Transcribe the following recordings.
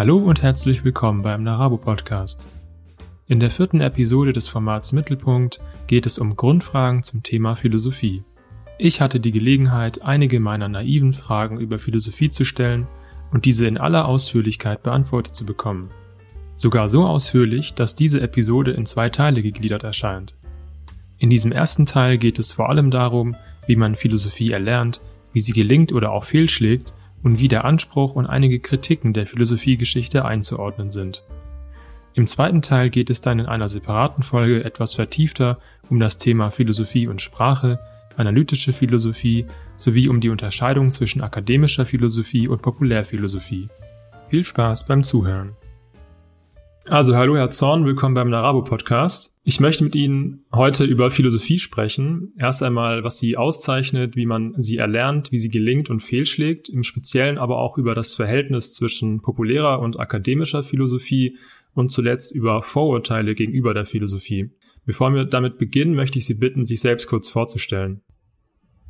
Hallo und herzlich willkommen beim Narabo Podcast. In der vierten Episode des Formats Mittelpunkt geht es um Grundfragen zum Thema Philosophie. Ich hatte die Gelegenheit, einige meiner naiven Fragen über Philosophie zu stellen und diese in aller Ausführlichkeit beantwortet zu bekommen. Sogar so ausführlich, dass diese Episode in zwei Teile gegliedert erscheint. In diesem ersten Teil geht es vor allem darum, wie man Philosophie erlernt, wie sie gelingt oder auch fehlschlägt und wie der Anspruch und einige Kritiken der Philosophiegeschichte einzuordnen sind. Im zweiten Teil geht es dann in einer separaten Folge etwas vertiefter um das Thema Philosophie und Sprache, analytische Philosophie sowie um die Unterscheidung zwischen akademischer Philosophie und Populärphilosophie. Viel Spaß beim Zuhören. Also hallo Herr Zorn, willkommen beim Narabo Podcast. Ich möchte mit Ihnen heute über Philosophie sprechen. Erst einmal, was sie auszeichnet, wie man sie erlernt, wie sie gelingt und fehlschlägt, im Speziellen aber auch über das Verhältnis zwischen populärer und akademischer Philosophie und zuletzt über Vorurteile gegenüber der Philosophie. Bevor wir damit beginnen, möchte ich Sie bitten, sich selbst kurz vorzustellen.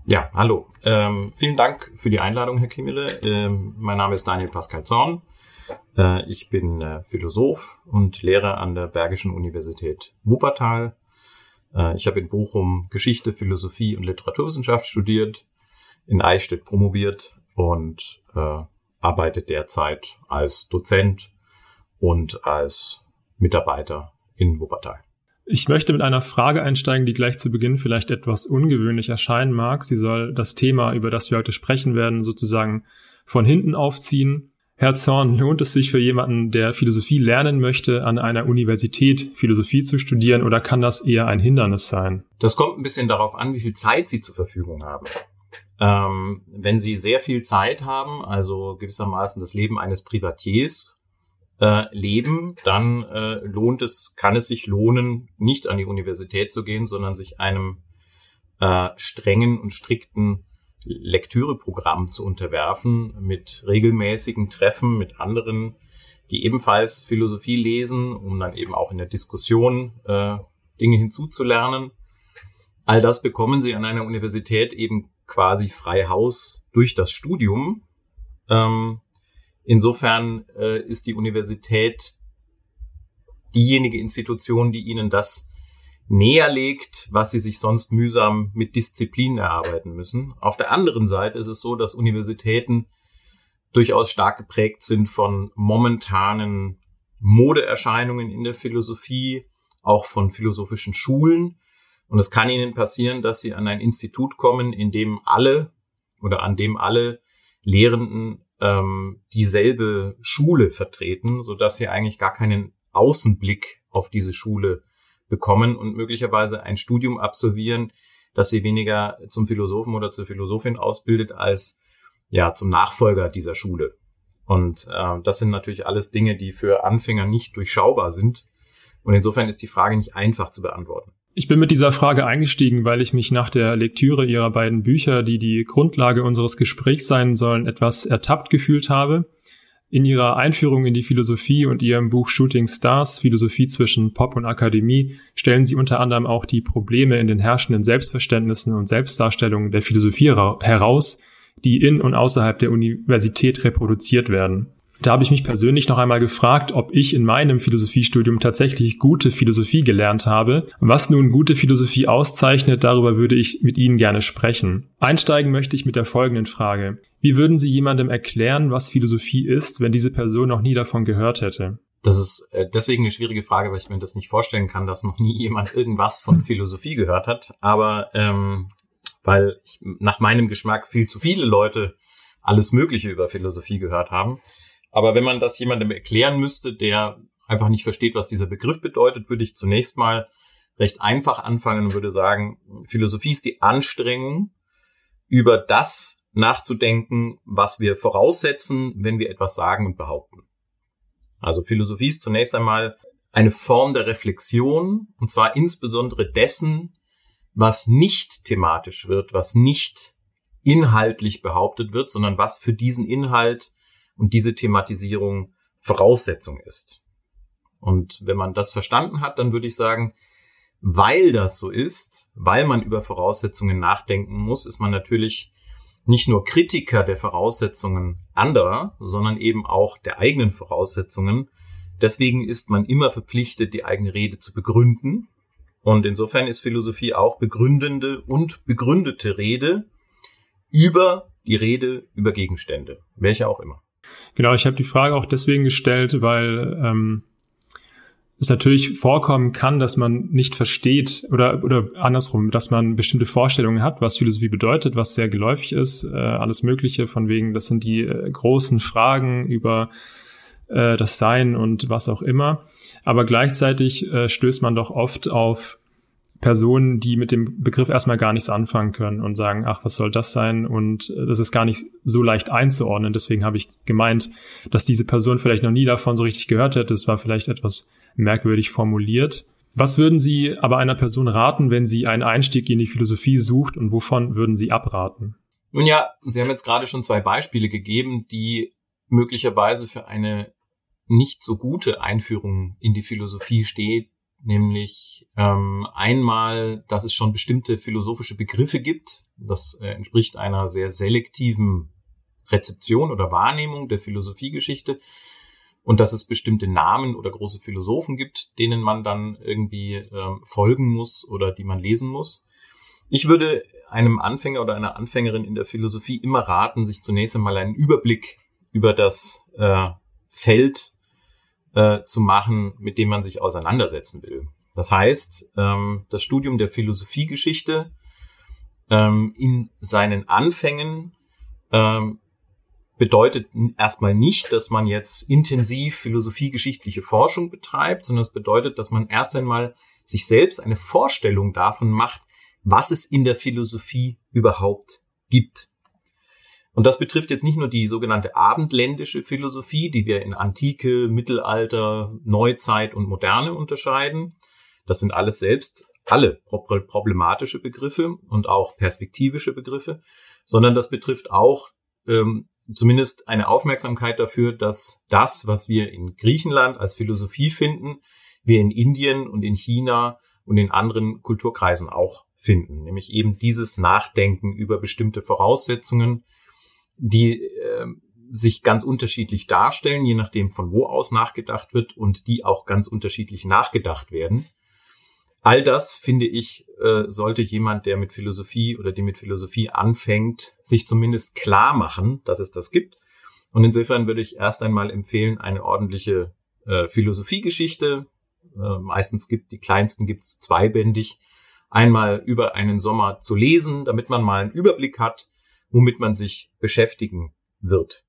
Ja, hallo. Ähm, vielen Dank für die Einladung, Herr Kimmele. Ähm, mein Name ist Daniel Pascal Zorn. Äh, ich bin äh, Philosoph und Lehrer an der Bergischen Universität Wuppertal. Äh, ich habe in Bochum Geschichte, Philosophie und Literaturwissenschaft studiert, in Eichstätt promoviert und äh, arbeite derzeit als Dozent und als Mitarbeiter in Wuppertal. Ich möchte mit einer Frage einsteigen, die gleich zu Beginn vielleicht etwas ungewöhnlich erscheinen mag. Sie soll das Thema, über das wir heute sprechen werden, sozusagen von hinten aufziehen Herr Zorn, lohnt es sich für jemanden, der Philosophie lernen möchte, an einer Universität Philosophie zu studieren oder kann das eher ein Hindernis sein? Das kommt ein bisschen darauf an, wie viel Zeit Sie zur Verfügung haben. Ähm, wenn Sie sehr viel Zeit haben, also gewissermaßen das Leben eines Privatiers äh, leben, dann äh, lohnt es, kann es sich lohnen, nicht an die Universität zu gehen, sondern sich einem äh, strengen und strikten Lektüreprogramm zu unterwerfen mit regelmäßigen Treffen mit anderen, die ebenfalls Philosophie lesen, um dann eben auch in der Diskussion äh, Dinge hinzuzulernen. All das bekommen sie an einer Universität eben quasi frei Haus durch das Studium. Ähm, insofern äh, ist die Universität diejenige Institution, die ihnen das näher legt, was sie sich sonst mühsam mit Disziplin erarbeiten müssen. Auf der anderen Seite ist es so, dass Universitäten durchaus stark geprägt sind von momentanen Modeerscheinungen in der Philosophie, auch von philosophischen Schulen. Und es kann ihnen passieren, dass sie an ein Institut kommen, in dem alle oder an dem alle Lehrenden ähm, dieselbe Schule vertreten, so dass sie eigentlich gar keinen Außenblick auf diese Schule bekommen und möglicherweise ein Studium absolvieren, das sie weniger zum Philosophen oder zur Philosophin ausbildet als ja zum Nachfolger dieser Schule. Und äh, das sind natürlich alles Dinge, die für Anfänger nicht durchschaubar sind. Und insofern ist die Frage nicht einfach zu beantworten. Ich bin mit dieser Frage eingestiegen, weil ich mich nach der Lektüre ihrer beiden Bücher, die die Grundlage unseres Gesprächs sein sollen, etwas ertappt gefühlt habe. In ihrer Einführung in die Philosophie und ihrem Buch Shooting Stars, Philosophie zwischen Pop und Akademie, stellen sie unter anderem auch die Probleme in den herrschenden Selbstverständnissen und Selbstdarstellungen der Philosophie heraus, die in und außerhalb der Universität reproduziert werden. Da habe ich mich persönlich noch einmal gefragt, ob ich in meinem Philosophiestudium tatsächlich gute Philosophie gelernt habe. Was nun gute Philosophie auszeichnet, darüber würde ich mit Ihnen gerne sprechen. Einsteigen möchte ich mit der folgenden Frage. Wie würden Sie jemandem erklären, was Philosophie ist, wenn diese Person noch nie davon gehört hätte? Das ist äh, deswegen eine schwierige Frage, weil ich mir das nicht vorstellen kann, dass noch nie jemand irgendwas von hm. Philosophie gehört hat. Aber ähm, weil ich, nach meinem Geschmack viel zu viele Leute alles Mögliche über Philosophie gehört haben. Aber wenn man das jemandem erklären müsste, der einfach nicht versteht, was dieser Begriff bedeutet, würde ich zunächst mal recht einfach anfangen und würde sagen, Philosophie ist die Anstrengung, über das nachzudenken, was wir voraussetzen, wenn wir etwas sagen und behaupten. Also Philosophie ist zunächst einmal eine Form der Reflexion, und zwar insbesondere dessen, was nicht thematisch wird, was nicht inhaltlich behauptet wird, sondern was für diesen Inhalt und diese Thematisierung Voraussetzung ist. Und wenn man das verstanden hat, dann würde ich sagen, weil das so ist, weil man über Voraussetzungen nachdenken muss, ist man natürlich nicht nur Kritiker der Voraussetzungen anderer, sondern eben auch der eigenen Voraussetzungen. Deswegen ist man immer verpflichtet, die eigene Rede zu begründen. Und insofern ist Philosophie auch begründende und begründete Rede über die Rede über Gegenstände, welche auch immer. Genau, ich habe die Frage auch deswegen gestellt, weil ähm, es natürlich vorkommen kann, dass man nicht versteht oder, oder andersrum, dass man bestimmte Vorstellungen hat, was Philosophie bedeutet, was sehr geläufig ist, äh, alles Mögliche, von wegen, das sind die äh, großen Fragen über äh, das Sein und was auch immer. Aber gleichzeitig äh, stößt man doch oft auf Personen, die mit dem Begriff erstmal gar nichts anfangen können und sagen, ach, was soll das sein? Und äh, das ist gar nicht so leicht einzuordnen. Deswegen habe ich gemeint, dass diese Person vielleicht noch nie davon so richtig gehört hätte. Es war vielleicht etwas merkwürdig formuliert. Was würden Sie aber einer Person raten, wenn sie einen Einstieg in die Philosophie sucht und wovon würden Sie abraten? Nun ja, Sie haben jetzt gerade schon zwei Beispiele gegeben, die möglicherweise für eine nicht so gute Einführung in die Philosophie steht, nämlich ähm, einmal, dass es schon bestimmte philosophische Begriffe gibt. Das äh, entspricht einer sehr selektiven Rezeption oder Wahrnehmung der Philosophiegeschichte und dass es bestimmte Namen oder große Philosophen gibt, denen man dann irgendwie ähm, folgen muss oder die man lesen muss. Ich würde einem Anfänger oder einer Anfängerin in der Philosophie immer raten, sich zunächst einmal einen Überblick über das äh, Feld äh, zu machen, mit dem man sich auseinandersetzen will. Das heißt, ähm, das Studium der Philosophiegeschichte ähm, in seinen Anfängen ähm, bedeutet erstmal nicht, dass man jetzt intensiv philosophiegeschichtliche Forschung betreibt, sondern es bedeutet, dass man erst einmal sich selbst eine Vorstellung davon macht, was es in der Philosophie überhaupt gibt. Und das betrifft jetzt nicht nur die sogenannte abendländische Philosophie, die wir in Antike, Mittelalter, Neuzeit und Moderne unterscheiden. Das sind alles selbst alle problematische Begriffe und auch perspektivische Begriffe, sondern das betrifft auch ähm, zumindest eine Aufmerksamkeit dafür, dass das, was wir in Griechenland als Philosophie finden, wir in Indien und in China und in anderen Kulturkreisen auch finden, nämlich eben dieses Nachdenken über bestimmte Voraussetzungen, die äh, sich ganz unterschiedlich darstellen, je nachdem von wo aus nachgedacht wird und die auch ganz unterschiedlich nachgedacht werden. All das, finde ich, äh, sollte jemand, der mit Philosophie oder die mit Philosophie anfängt, sich zumindest klar machen, dass es das gibt. Und insofern würde ich erst einmal empfehlen, eine ordentliche äh, Philosophiegeschichte. Äh, meistens gibt die kleinsten gibt es zweibändig, einmal über einen Sommer zu lesen, damit man mal einen Überblick hat, womit man sich beschäftigen wird.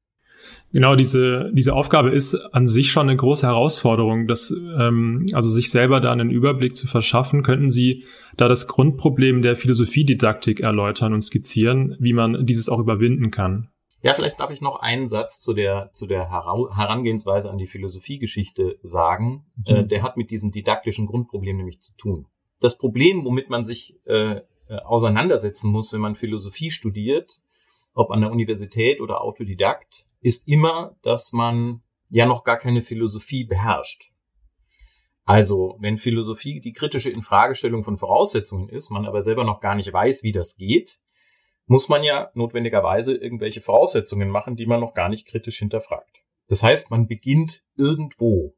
Genau, diese, diese Aufgabe ist an sich schon eine große Herausforderung, das, ähm, also sich selber da einen Überblick zu verschaffen. Könnten Sie da das Grundproblem der Philosophiedidaktik erläutern und skizzieren, wie man dieses auch überwinden kann? Ja, vielleicht darf ich noch einen Satz zu der, zu der Herangehensweise an die Philosophiegeschichte sagen. Mhm. Äh, der hat mit diesem didaktischen Grundproblem nämlich zu tun. Das Problem, womit man sich äh, äh auseinandersetzen muss, wenn man Philosophie studiert, ob an der Universität oder Autodidakt, ist immer, dass man ja noch gar keine Philosophie beherrscht. Also, wenn Philosophie die kritische Infragestellung von Voraussetzungen ist, man aber selber noch gar nicht weiß, wie das geht, muss man ja notwendigerweise irgendwelche Voraussetzungen machen, die man noch gar nicht kritisch hinterfragt. Das heißt, man beginnt irgendwo.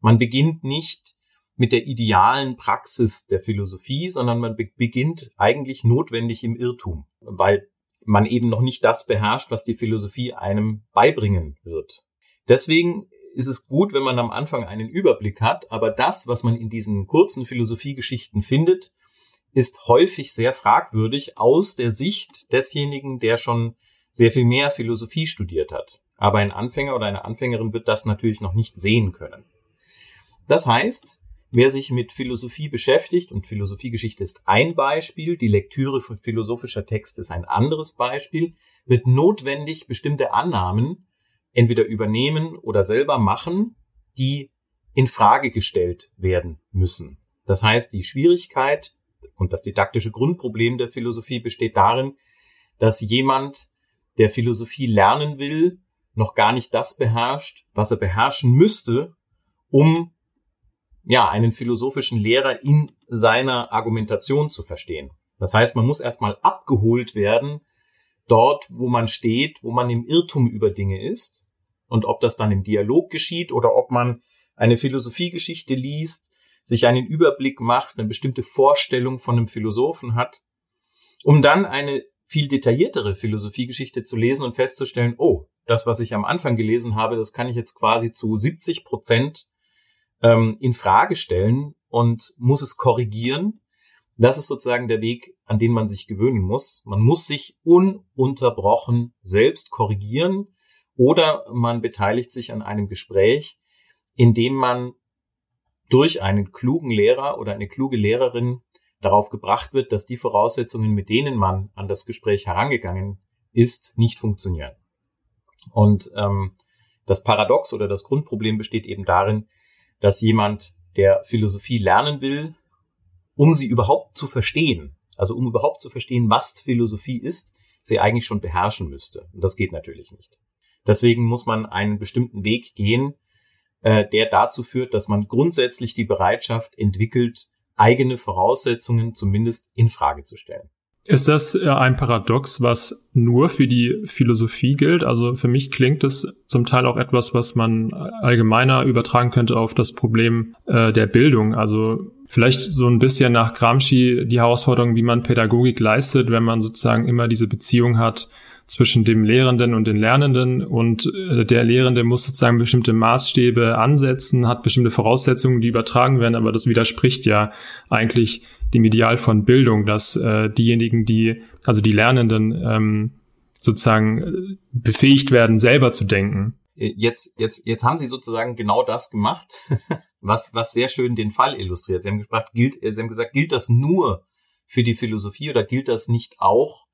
Man beginnt nicht mit der idealen Praxis der Philosophie, sondern man be beginnt eigentlich notwendig im Irrtum, weil man eben noch nicht das beherrscht, was die Philosophie einem beibringen wird. Deswegen ist es gut, wenn man am Anfang einen Überblick hat, aber das, was man in diesen kurzen Philosophiegeschichten findet, ist häufig sehr fragwürdig aus der Sicht desjenigen, der schon sehr viel mehr Philosophie studiert hat. Aber ein Anfänger oder eine Anfängerin wird das natürlich noch nicht sehen können. Das heißt, Wer sich mit Philosophie beschäftigt, und Philosophiegeschichte ist ein Beispiel, die Lektüre von philosophischer Texte ist ein anderes Beispiel, wird notwendig bestimmte Annahmen entweder übernehmen oder selber machen, die in Frage gestellt werden müssen. Das heißt, die Schwierigkeit und das didaktische Grundproblem der Philosophie besteht darin, dass jemand, der Philosophie lernen will, noch gar nicht das beherrscht, was er beherrschen müsste, um ja, einen philosophischen Lehrer in seiner Argumentation zu verstehen. Das heißt, man muss erstmal abgeholt werden dort, wo man steht, wo man im Irrtum über Dinge ist. Und ob das dann im Dialog geschieht oder ob man eine Philosophiegeschichte liest, sich einen Überblick macht, eine bestimmte Vorstellung von einem Philosophen hat, um dann eine viel detailliertere Philosophiegeschichte zu lesen und festzustellen, oh, das, was ich am Anfang gelesen habe, das kann ich jetzt quasi zu 70 Prozent ähm, in Frage stellen und muss es korrigieren. Das ist sozusagen der Weg, an den man sich gewöhnen muss. Man muss sich ununterbrochen selbst korrigieren oder man beteiligt sich an einem Gespräch, in dem man durch einen klugen Lehrer oder eine kluge Lehrerin darauf gebracht wird, dass die Voraussetzungen, mit denen man an das Gespräch herangegangen ist, nicht funktionieren. Und ähm, das Paradox oder das Grundproblem besteht eben darin, dass jemand, der Philosophie lernen will, um sie überhaupt zu verstehen, also um überhaupt zu verstehen, was Philosophie ist, sie eigentlich schon beherrschen müsste. Und das geht natürlich nicht. Deswegen muss man einen bestimmten Weg gehen, äh, der dazu führt, dass man grundsätzlich die Bereitschaft entwickelt, eigene Voraussetzungen zumindest in Frage zu stellen. Ist das äh, ein Paradox, was nur für die Philosophie gilt? Also für mich klingt es zum Teil auch etwas, was man allgemeiner übertragen könnte auf das Problem äh, der Bildung. Also vielleicht so ein bisschen nach Gramsci die Herausforderung, wie man Pädagogik leistet, wenn man sozusagen immer diese Beziehung hat zwischen dem Lehrenden und den Lernenden und äh, der Lehrende muss sozusagen bestimmte Maßstäbe ansetzen, hat bestimmte Voraussetzungen, die übertragen werden, aber das widerspricht ja eigentlich dem Ideal von Bildung, dass äh, diejenigen, die, also die Lernenden, ähm, sozusagen äh, befähigt werden, selber zu denken. Äh, jetzt, jetzt, jetzt haben Sie sozusagen genau das gemacht, was, was sehr schön den Fall illustriert. Sie haben gesagt, gilt, Sie haben gesagt, gilt das nur für die Philosophie oder gilt das nicht auch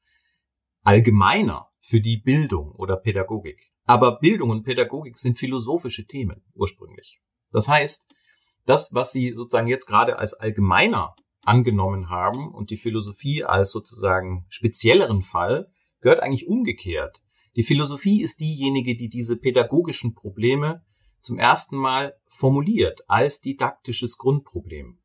allgemeiner für die Bildung oder Pädagogik? Aber Bildung und Pädagogik sind philosophische Themen ursprünglich. Das heißt, das, was Sie sozusagen jetzt gerade als allgemeiner angenommen haben und die Philosophie als sozusagen spezielleren Fall gehört eigentlich umgekehrt. Die Philosophie ist diejenige, die diese pädagogischen Probleme zum ersten Mal formuliert als didaktisches Grundproblem.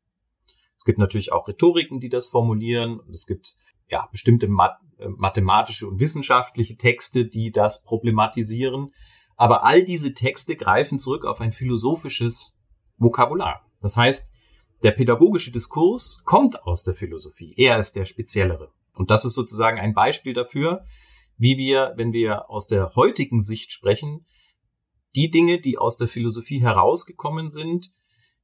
Es gibt natürlich auch Rhetoriken, die das formulieren. Es gibt ja bestimmte äh, mathematische und wissenschaftliche Texte, die das problematisieren. Aber all diese Texte greifen zurück auf ein philosophisches Vokabular. Das heißt, der pädagogische Diskurs kommt aus der Philosophie. Er ist der speziellere. Und das ist sozusagen ein Beispiel dafür, wie wir, wenn wir aus der heutigen Sicht sprechen, die Dinge, die aus der Philosophie herausgekommen sind,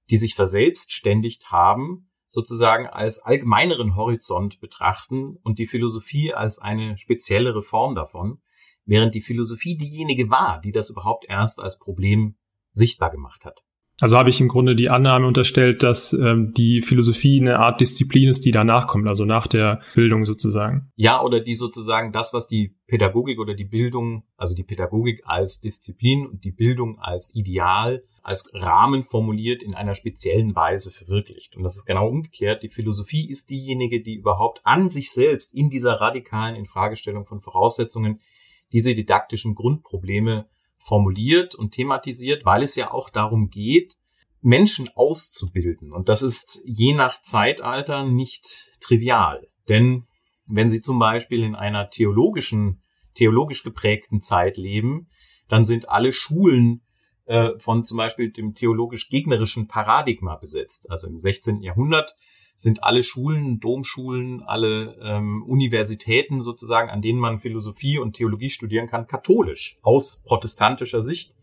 die sich verselbstständigt haben, sozusagen als allgemeineren Horizont betrachten und die Philosophie als eine speziellere Form davon, während die Philosophie diejenige war, die das überhaupt erst als Problem sichtbar gemacht hat. Also habe ich im Grunde die Annahme unterstellt, dass ähm, die Philosophie eine Art Disziplin ist, die danach kommt, also nach der Bildung sozusagen. Ja, oder die sozusagen das, was die Pädagogik oder die Bildung, also die Pädagogik als Disziplin und die Bildung als Ideal, als Rahmen formuliert, in einer speziellen Weise verwirklicht. Und das ist genau umgekehrt. Die Philosophie ist diejenige, die überhaupt an sich selbst in dieser radikalen Infragestellung von Voraussetzungen diese didaktischen Grundprobleme formuliert und thematisiert, weil es ja auch darum geht, Menschen auszubilden. Und das ist je nach Zeitalter nicht trivial. Denn wenn Sie zum Beispiel in einer theologischen, theologisch geprägten Zeit leben, dann sind alle Schulen äh, von zum Beispiel dem theologisch gegnerischen Paradigma besetzt. Also im 16. Jahrhundert sind alle Schulen, Domschulen, alle ähm, Universitäten sozusagen, an denen man Philosophie und Theologie studieren kann, katholisch aus protestantischer Sicht.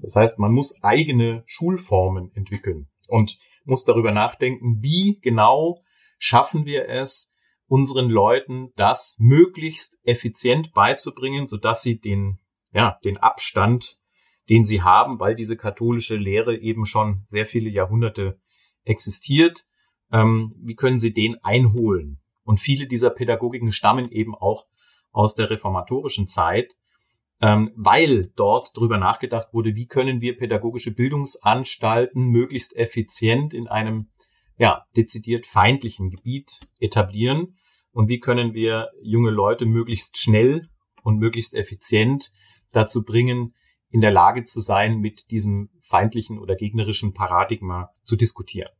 Das heißt, man muss eigene Schulformen entwickeln und muss darüber nachdenken, wie genau schaffen wir es, unseren Leuten das möglichst effizient beizubringen, sodass sie den, ja, den Abstand, den sie haben, weil diese katholische Lehre eben schon sehr viele Jahrhunderte existiert, ähm, wie können sie den einholen? Und viele dieser Pädagogiken stammen eben auch aus der reformatorischen Zeit, ähm, weil dort drüber nachgedacht wurde, wie können wir pädagogische Bildungsanstalten möglichst effizient in einem ja, dezidiert feindlichen Gebiet etablieren und wie können wir junge Leute möglichst schnell und möglichst effizient dazu bringen, in der Lage zu sein, mit diesem feindlichen oder gegnerischen Paradigma zu diskutieren.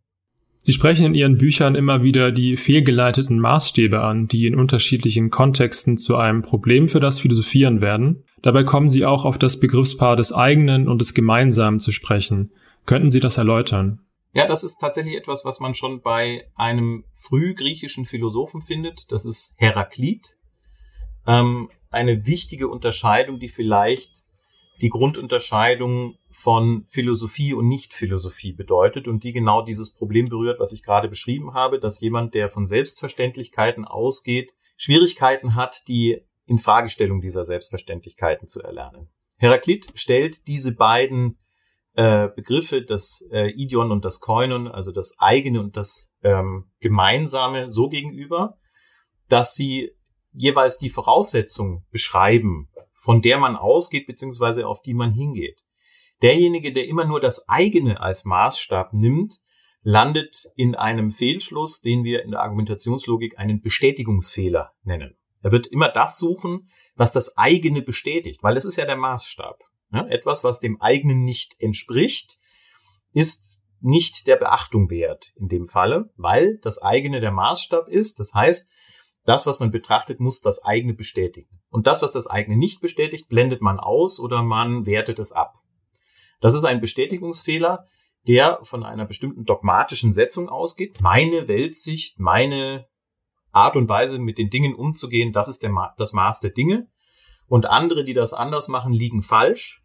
Sie sprechen in Ihren Büchern immer wieder die fehlgeleiteten Maßstäbe an, die in unterschiedlichen Kontexten zu einem Problem für das Philosophieren werden. Dabei kommen Sie auch auf das Begriffspaar des eigenen und des Gemeinsamen zu sprechen. Könnten Sie das erläutern? Ja, das ist tatsächlich etwas, was man schon bei einem frühgriechischen Philosophen findet. Das ist Heraklit. Ähm, eine wichtige Unterscheidung, die vielleicht die Grundunterscheidung von Philosophie und Nicht-Philosophie bedeutet und die genau dieses Problem berührt, was ich gerade beschrieben habe, dass jemand, der von Selbstverständlichkeiten ausgeht, Schwierigkeiten hat, die Infragestellung dieser Selbstverständlichkeiten zu erlernen. Heraklit stellt diese beiden äh, Begriffe, das äh, Idion und das Koinon, also das eigene und das ähm, gemeinsame, so gegenüber, dass sie jeweils die Voraussetzung beschreiben, von der man ausgeht, beziehungsweise auf die man hingeht. Derjenige, der immer nur das eigene als Maßstab nimmt, landet in einem Fehlschluss, den wir in der Argumentationslogik einen Bestätigungsfehler nennen. Er wird immer das suchen, was das eigene bestätigt, weil es ist ja der Maßstab. Ja, etwas, was dem eigenen nicht entspricht, ist nicht der Beachtung wert in dem Falle, weil das eigene der Maßstab ist. Das heißt, das, was man betrachtet, muss das eigene bestätigen. Und das, was das eigene nicht bestätigt, blendet man aus oder man wertet es ab. Das ist ein Bestätigungsfehler, der von einer bestimmten dogmatischen Setzung ausgeht. Meine Weltsicht, meine Art und Weise, mit den Dingen umzugehen, das ist Ma das Maß der Dinge. Und andere, die das anders machen, liegen falsch.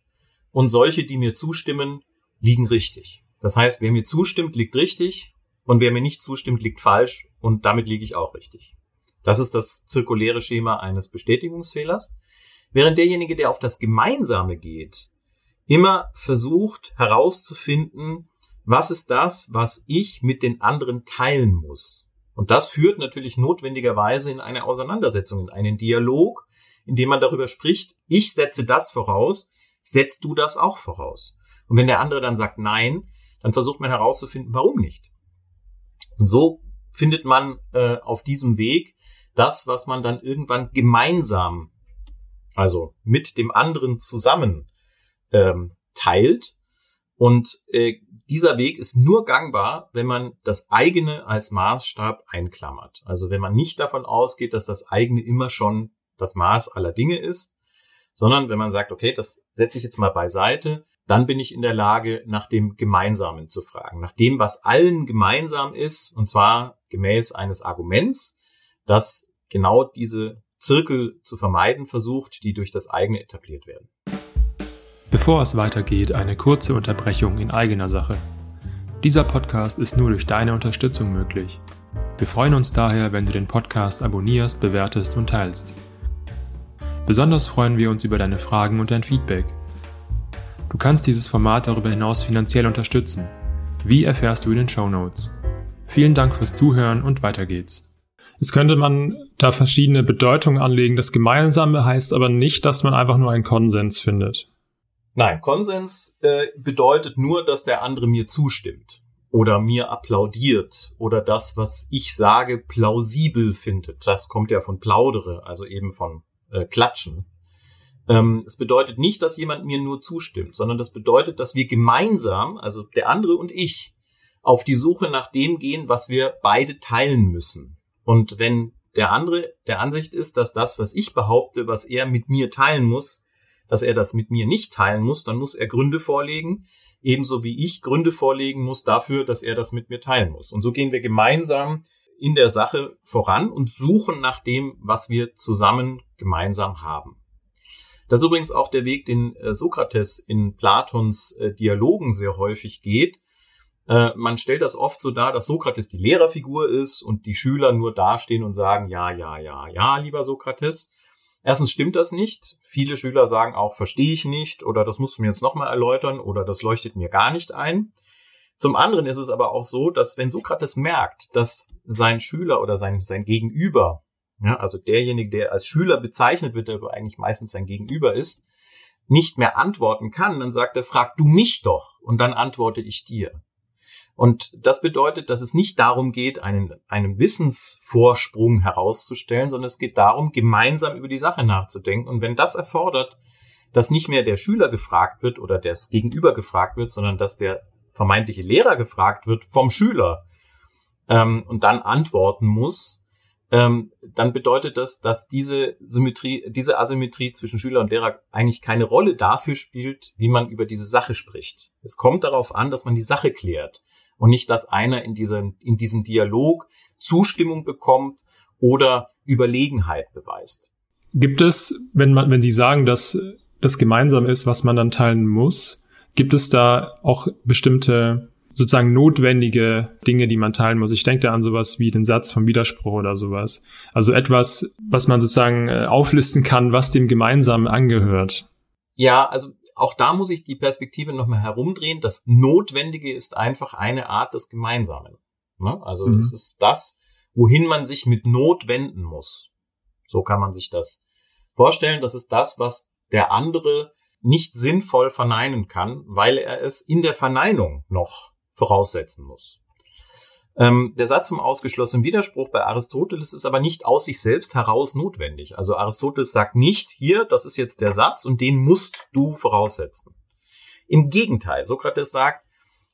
Und solche, die mir zustimmen, liegen richtig. Das heißt, wer mir zustimmt, liegt richtig. Und wer mir nicht zustimmt, liegt falsch. Und damit liege ich auch richtig. Das ist das zirkuläre Schema eines Bestätigungsfehlers. Während derjenige, der auf das Gemeinsame geht, immer versucht herauszufinden, was ist das, was ich mit den anderen teilen muss. Und das führt natürlich notwendigerweise in eine Auseinandersetzung, in einen Dialog, in dem man darüber spricht, ich setze das voraus, setzt du das auch voraus. Und wenn der andere dann sagt nein, dann versucht man herauszufinden, warum nicht. Und so findet man äh, auf diesem Weg das, was man dann irgendwann gemeinsam, also mit dem anderen zusammen ähm, teilt. Und äh, dieser Weg ist nur gangbar, wenn man das eigene als Maßstab einklammert. Also wenn man nicht davon ausgeht, dass das eigene immer schon das Maß aller Dinge ist, sondern wenn man sagt, okay, das setze ich jetzt mal beiseite, dann bin ich in der Lage, nach dem Gemeinsamen zu fragen, nach dem, was allen gemeinsam ist, und zwar gemäß eines Arguments, das genau diese Zirkel zu vermeiden versucht, die durch das eigene etabliert werden. Bevor es weitergeht, eine kurze Unterbrechung in eigener Sache. Dieser Podcast ist nur durch deine Unterstützung möglich. Wir freuen uns daher, wenn du den Podcast abonnierst, bewertest und teilst. Besonders freuen wir uns über deine Fragen und dein Feedback. Du kannst dieses Format darüber hinaus finanziell unterstützen. Wie erfährst du in den Show Notes? Vielen Dank fürs Zuhören und weiter geht's. Jetzt könnte man da verschiedene Bedeutungen anlegen. Das Gemeinsame heißt aber nicht, dass man einfach nur einen Konsens findet. Nein, Konsens äh, bedeutet nur, dass der andere mir zustimmt oder mir applaudiert oder das, was ich sage, plausibel findet. Das kommt ja von plaudere, also eben von äh, klatschen. Ähm, es bedeutet nicht, dass jemand mir nur zustimmt, sondern das bedeutet, dass wir gemeinsam, also der andere und ich, auf die Suche nach dem gehen, was wir beide teilen müssen. Und wenn der andere der Ansicht ist, dass das, was ich behaupte, was er mit mir teilen muss, dass er das mit mir nicht teilen muss, dann muss er Gründe vorlegen, ebenso wie ich Gründe vorlegen muss dafür, dass er das mit mir teilen muss. Und so gehen wir gemeinsam in der Sache voran und suchen nach dem, was wir zusammen gemeinsam haben. Das ist übrigens auch der Weg, den äh, Sokrates in Platons äh, Dialogen sehr häufig geht, äh, man stellt das oft so dar, dass Sokrates die Lehrerfigur ist und die Schüler nur dastehen und sagen, ja, ja, ja, ja, lieber Sokrates. Erstens stimmt das nicht. Viele Schüler sagen auch, verstehe ich nicht oder das musst du mir jetzt nochmal erläutern oder das leuchtet mir gar nicht ein. Zum anderen ist es aber auch so, dass wenn Sokrates merkt, dass sein Schüler oder sein, sein Gegenüber, ja, also derjenige, der als Schüler bezeichnet wird, der aber eigentlich meistens sein Gegenüber ist, nicht mehr antworten kann, dann sagt er, frag du mich doch und dann antworte ich dir. Und das bedeutet, dass es nicht darum geht, einen, einen Wissensvorsprung herauszustellen, sondern es geht darum, gemeinsam über die Sache nachzudenken. Und wenn das erfordert, dass nicht mehr der Schüler gefragt wird oder das Gegenüber gefragt wird, sondern dass der vermeintliche Lehrer gefragt wird vom Schüler, ähm, und dann antworten muss, ähm, dann bedeutet das, dass diese Symmetrie, diese Asymmetrie zwischen Schüler und Lehrer eigentlich keine Rolle dafür spielt, wie man über diese Sache spricht. Es kommt darauf an, dass man die Sache klärt und nicht, dass einer in diesem, in diesem Dialog Zustimmung bekommt oder Überlegenheit beweist. Gibt es, wenn man, wenn Sie sagen, dass das gemeinsam ist, was man dann teilen muss, gibt es da auch bestimmte sozusagen notwendige Dinge, die man teilen muss. Ich denke da an sowas wie den Satz vom Widerspruch oder sowas. Also etwas, was man sozusagen äh, auflisten kann, was dem Gemeinsamen angehört. Ja, also auch da muss ich die Perspektive nochmal herumdrehen. Das Notwendige ist einfach eine Art des Gemeinsamen. Ne? Also mhm. es ist das, wohin man sich mit Not wenden muss. So kann man sich das vorstellen. Das ist das, was der andere nicht sinnvoll verneinen kann, weil er es in der Verneinung noch voraussetzen muss. Ähm, der Satz vom ausgeschlossenen Widerspruch bei Aristoteles ist aber nicht aus sich selbst heraus notwendig. Also Aristoteles sagt nicht, hier, das ist jetzt der Satz und den musst du voraussetzen. Im Gegenteil, Sokrates sagt,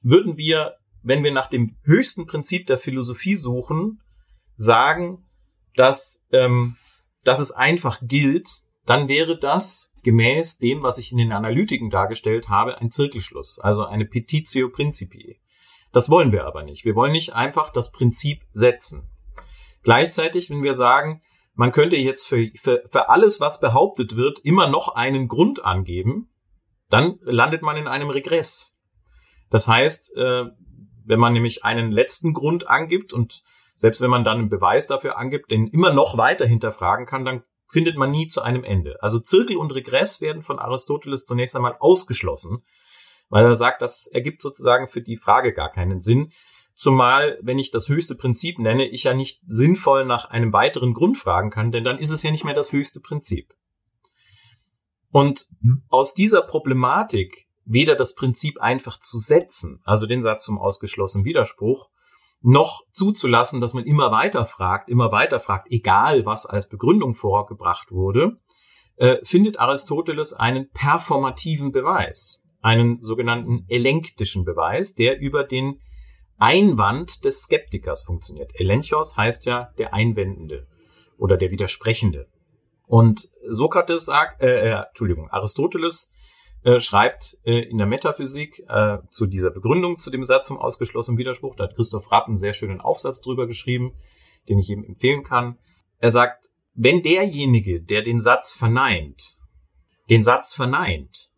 würden wir, wenn wir nach dem höchsten Prinzip der Philosophie suchen, sagen, dass, ähm, dass es einfach gilt, dann wäre das gemäß dem, was ich in den Analytiken dargestellt habe, ein Zirkelschluss, also eine Petitio Principii. Das wollen wir aber nicht. Wir wollen nicht einfach das Prinzip setzen. Gleichzeitig, wenn wir sagen, man könnte jetzt für, für, für alles, was behauptet wird, immer noch einen Grund angeben, dann landet man in einem Regress. Das heißt, äh, wenn man nämlich einen letzten Grund angibt und selbst wenn man dann einen Beweis dafür angibt, den immer noch weiter hinterfragen kann, dann findet man nie zu einem Ende. Also Zirkel und Regress werden von Aristoteles zunächst einmal ausgeschlossen, weil er sagt, das ergibt sozusagen für die Frage gar keinen Sinn. Zumal, wenn ich das höchste Prinzip nenne, ich ja nicht sinnvoll nach einem weiteren Grund fragen kann, denn dann ist es ja nicht mehr das höchste Prinzip. Und mhm. aus dieser Problematik, weder das Prinzip einfach zu setzen, also den Satz zum ausgeschlossenen Widerspruch, noch zuzulassen, dass man immer weiter fragt, immer weiter fragt, egal was als Begründung vorgebracht wurde, äh, findet Aristoteles einen performativen Beweis einen sogenannten elenktischen Beweis, der über den Einwand des Skeptikers funktioniert. Elenchos heißt ja der Einwendende oder der Widersprechende. Und Sokrates sagt, äh, äh, Entschuldigung, Aristoteles äh, schreibt äh, in der Metaphysik äh, zu dieser Begründung zu dem Satz zum ausgeschlossenen Widerspruch, da hat Christoph Rapp einen sehr schönen Aufsatz drüber geschrieben, den ich ihm empfehlen kann. Er sagt, wenn derjenige, der den Satz verneint, den Satz verneint,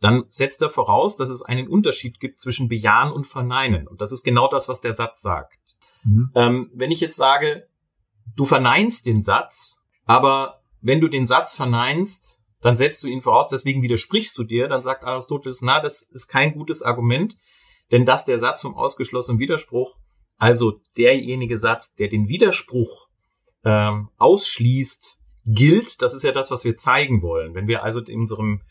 dann setzt er voraus, dass es einen Unterschied gibt zwischen Bejahen und Verneinen. Und das ist genau das, was der Satz sagt. Mhm. Ähm, wenn ich jetzt sage, du verneinst den Satz, aber wenn du den Satz verneinst, dann setzt du ihn voraus, deswegen widersprichst du dir, dann sagt Aristoteles, na, das ist kein gutes Argument, denn dass der Satz vom ausgeschlossenen Widerspruch, also derjenige Satz, der den Widerspruch ähm, ausschließt, gilt, das ist ja das, was wir zeigen wollen. Wenn wir also in unserem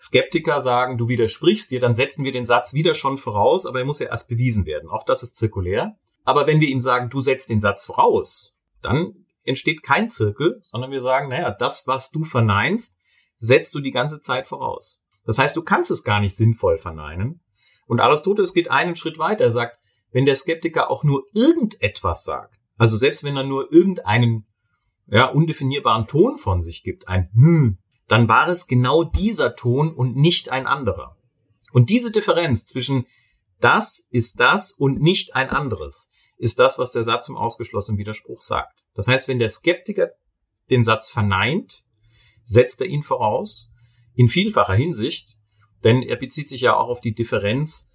Skeptiker sagen, du widersprichst dir, dann setzen wir den Satz wieder schon voraus, aber er muss ja erst bewiesen werden. Auch das ist zirkulär. Aber wenn wir ihm sagen, du setzt den Satz voraus, dann entsteht kein Zirkel, sondern wir sagen, naja, das, was du verneinst, setzt du die ganze Zeit voraus. Das heißt, du kannst es gar nicht sinnvoll verneinen. Und Aristoteles geht einen Schritt weiter. Er sagt, wenn der Skeptiker auch nur irgendetwas sagt, also selbst wenn er nur irgendeinen ja, undefinierbaren Ton von sich gibt, ein hm, dann war es genau dieser Ton und nicht ein anderer. Und diese Differenz zwischen das ist das und nicht ein anderes ist das, was der Satz im ausgeschlossenen Widerspruch sagt. Das heißt, wenn der Skeptiker den Satz verneint, setzt er ihn voraus in vielfacher Hinsicht, denn er bezieht sich ja auch auf die Differenz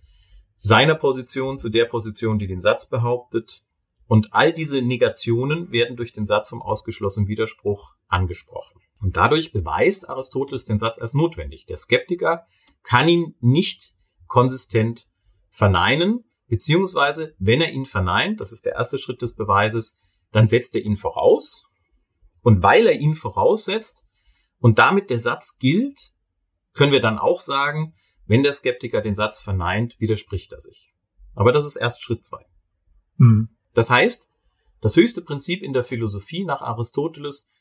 seiner Position zu der Position, die den Satz behauptet. Und all diese Negationen werden durch den Satz vom ausgeschlossenen Widerspruch angesprochen. Und dadurch beweist Aristoteles den Satz als notwendig. Der Skeptiker kann ihn nicht konsistent verneinen, beziehungsweise wenn er ihn verneint, das ist der erste Schritt des Beweises, dann setzt er ihn voraus. Und weil er ihn voraussetzt und damit der Satz gilt, können wir dann auch sagen, wenn der Skeptiker den Satz verneint, widerspricht er sich. Aber das ist erst Schritt zwei. Mhm. Das heißt, das höchste Prinzip in der Philosophie nach Aristoteles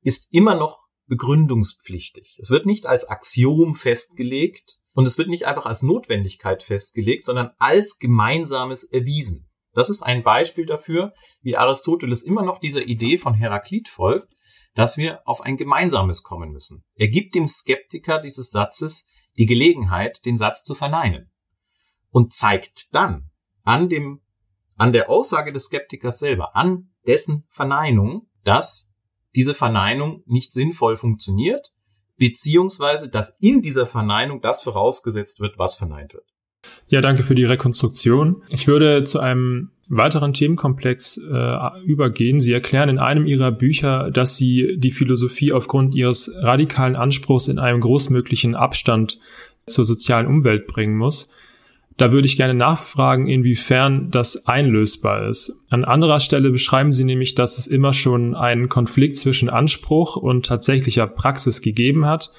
ist immer noch begründungspflichtig. Es wird nicht als Axiom festgelegt und es wird nicht einfach als Notwendigkeit festgelegt, sondern als Gemeinsames erwiesen. Das ist ein Beispiel dafür, wie Aristoteles immer noch dieser Idee von Heraklit folgt, dass wir auf ein gemeinsames kommen müssen. Er gibt dem Skeptiker dieses Satzes die Gelegenheit, den Satz zu verneinen und zeigt dann an dem, an der Aussage des Skeptikers selber, an dessen Verneinung, dass diese Verneinung nicht sinnvoll funktioniert, beziehungsweise dass in dieser Verneinung das vorausgesetzt wird, was verneint wird. Ja, danke für die Rekonstruktion. Ich würde zu einem weiteren Themenkomplex äh, übergehen. Sie erklären in einem Ihrer Bücher, dass Sie die Philosophie aufgrund Ihres radikalen Anspruchs in einem großmöglichen Abstand zur sozialen Umwelt bringen muss. Da würde ich gerne nachfragen, inwiefern das einlösbar ist. An anderer Stelle beschreiben Sie nämlich, dass es immer schon einen Konflikt zwischen Anspruch und tatsächlicher Praxis gegeben hat.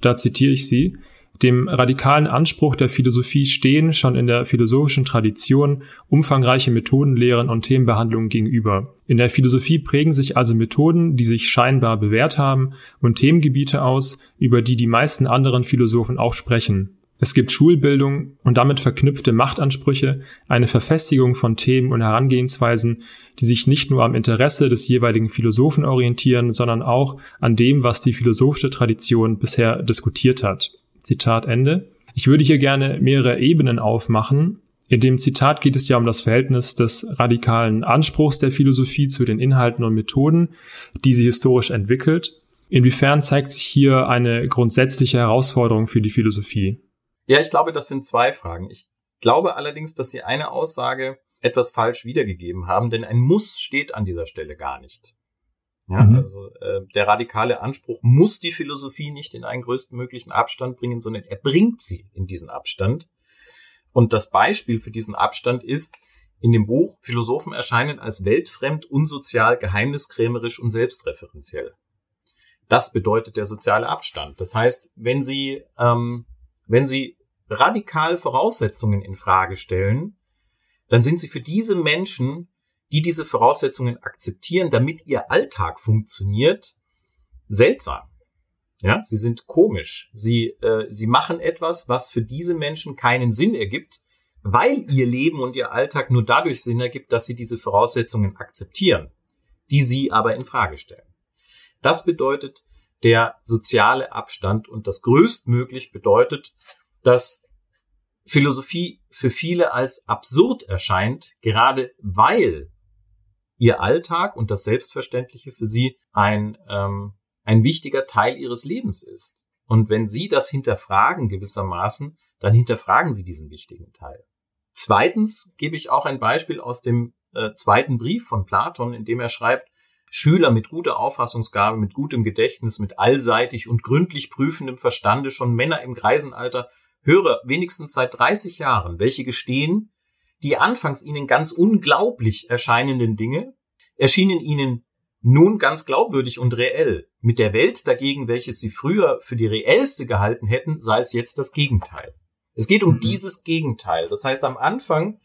Da zitiere ich Sie. Dem radikalen Anspruch der Philosophie stehen schon in der philosophischen Tradition umfangreiche Methodenlehren und Themenbehandlungen gegenüber. In der Philosophie prägen sich also Methoden, die sich scheinbar bewährt haben, und Themengebiete aus, über die die meisten anderen Philosophen auch sprechen. Es gibt Schulbildung und damit verknüpfte Machtansprüche, eine Verfestigung von Themen und Herangehensweisen, die sich nicht nur am Interesse des jeweiligen Philosophen orientieren, sondern auch an dem, was die philosophische Tradition bisher diskutiert hat. Zitat Ende. Ich würde hier gerne mehrere Ebenen aufmachen. In dem Zitat geht es ja um das Verhältnis des radikalen Anspruchs der Philosophie zu den Inhalten und Methoden, die sie historisch entwickelt. Inwiefern zeigt sich hier eine grundsätzliche Herausforderung für die Philosophie? Ja, ich glaube, das sind zwei Fragen. Ich glaube allerdings, dass Sie eine Aussage etwas falsch wiedergegeben haben, denn ein Muss steht an dieser Stelle gar nicht. Ja, mhm. also äh, der radikale Anspruch muss die Philosophie nicht in einen größtmöglichen Abstand bringen, sondern er bringt sie in diesen Abstand. Und das Beispiel für diesen Abstand ist in dem Buch Philosophen erscheinen als weltfremd, unsozial, geheimniskrämerisch und selbstreferenziell. Das bedeutet der soziale Abstand. Das heißt, wenn Sie ähm, wenn Sie radikal Voraussetzungen in Frage stellen, dann sind Sie für diese Menschen die diese Voraussetzungen akzeptieren, damit ihr Alltag funktioniert, seltsam. Ja, sie sind komisch. Sie, äh, sie machen etwas, was für diese Menschen keinen Sinn ergibt, weil ihr Leben und ihr Alltag nur dadurch Sinn ergibt, dass sie diese Voraussetzungen akzeptieren, die sie aber in Frage stellen. Das bedeutet der soziale Abstand und das größtmöglich bedeutet, dass Philosophie für viele als absurd erscheint, gerade weil ihr Alltag und das Selbstverständliche für sie ein, ähm, ein wichtiger Teil ihres Lebens ist. Und wenn sie das hinterfragen gewissermaßen, dann hinterfragen sie diesen wichtigen Teil. Zweitens gebe ich auch ein Beispiel aus dem äh, zweiten Brief von Platon, in dem er schreibt, Schüler mit guter Auffassungsgabe, mit gutem Gedächtnis, mit allseitig und gründlich prüfendem Verstande, schon Männer im Greisenalter, höre wenigstens seit 30 Jahren, welche gestehen, die anfangs ihnen ganz unglaublich erscheinenden Dinge erschienen ihnen nun ganz glaubwürdig und reell. Mit der Welt dagegen, welches sie früher für die reellste gehalten hätten, sei es jetzt das Gegenteil. Es geht um mhm. dieses Gegenteil. Das heißt, am Anfang,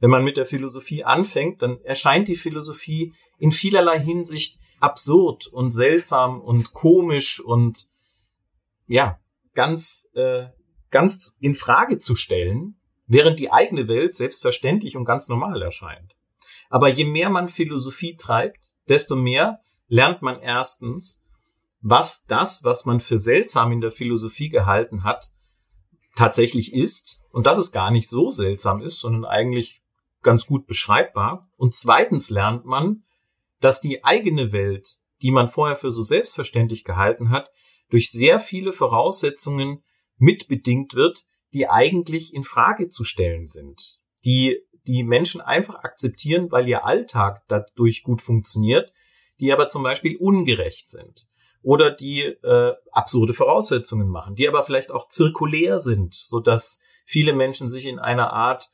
wenn man mit der Philosophie anfängt, dann erscheint die Philosophie in vielerlei Hinsicht absurd und seltsam und komisch und ja, ganz, äh, ganz in Frage zu stellen während die eigene Welt selbstverständlich und ganz normal erscheint. Aber je mehr man Philosophie treibt, desto mehr lernt man erstens, was das, was man für seltsam in der Philosophie gehalten hat, tatsächlich ist und dass es gar nicht so seltsam ist, sondern eigentlich ganz gut beschreibbar. Und zweitens lernt man, dass die eigene Welt, die man vorher für so selbstverständlich gehalten hat, durch sehr viele Voraussetzungen mitbedingt wird, die eigentlich in Frage zu stellen sind, die die Menschen einfach akzeptieren, weil ihr Alltag dadurch gut funktioniert, die aber zum Beispiel ungerecht sind oder die äh, absurde Voraussetzungen machen, die aber vielleicht auch zirkulär sind, so dass viele Menschen sich in einer Art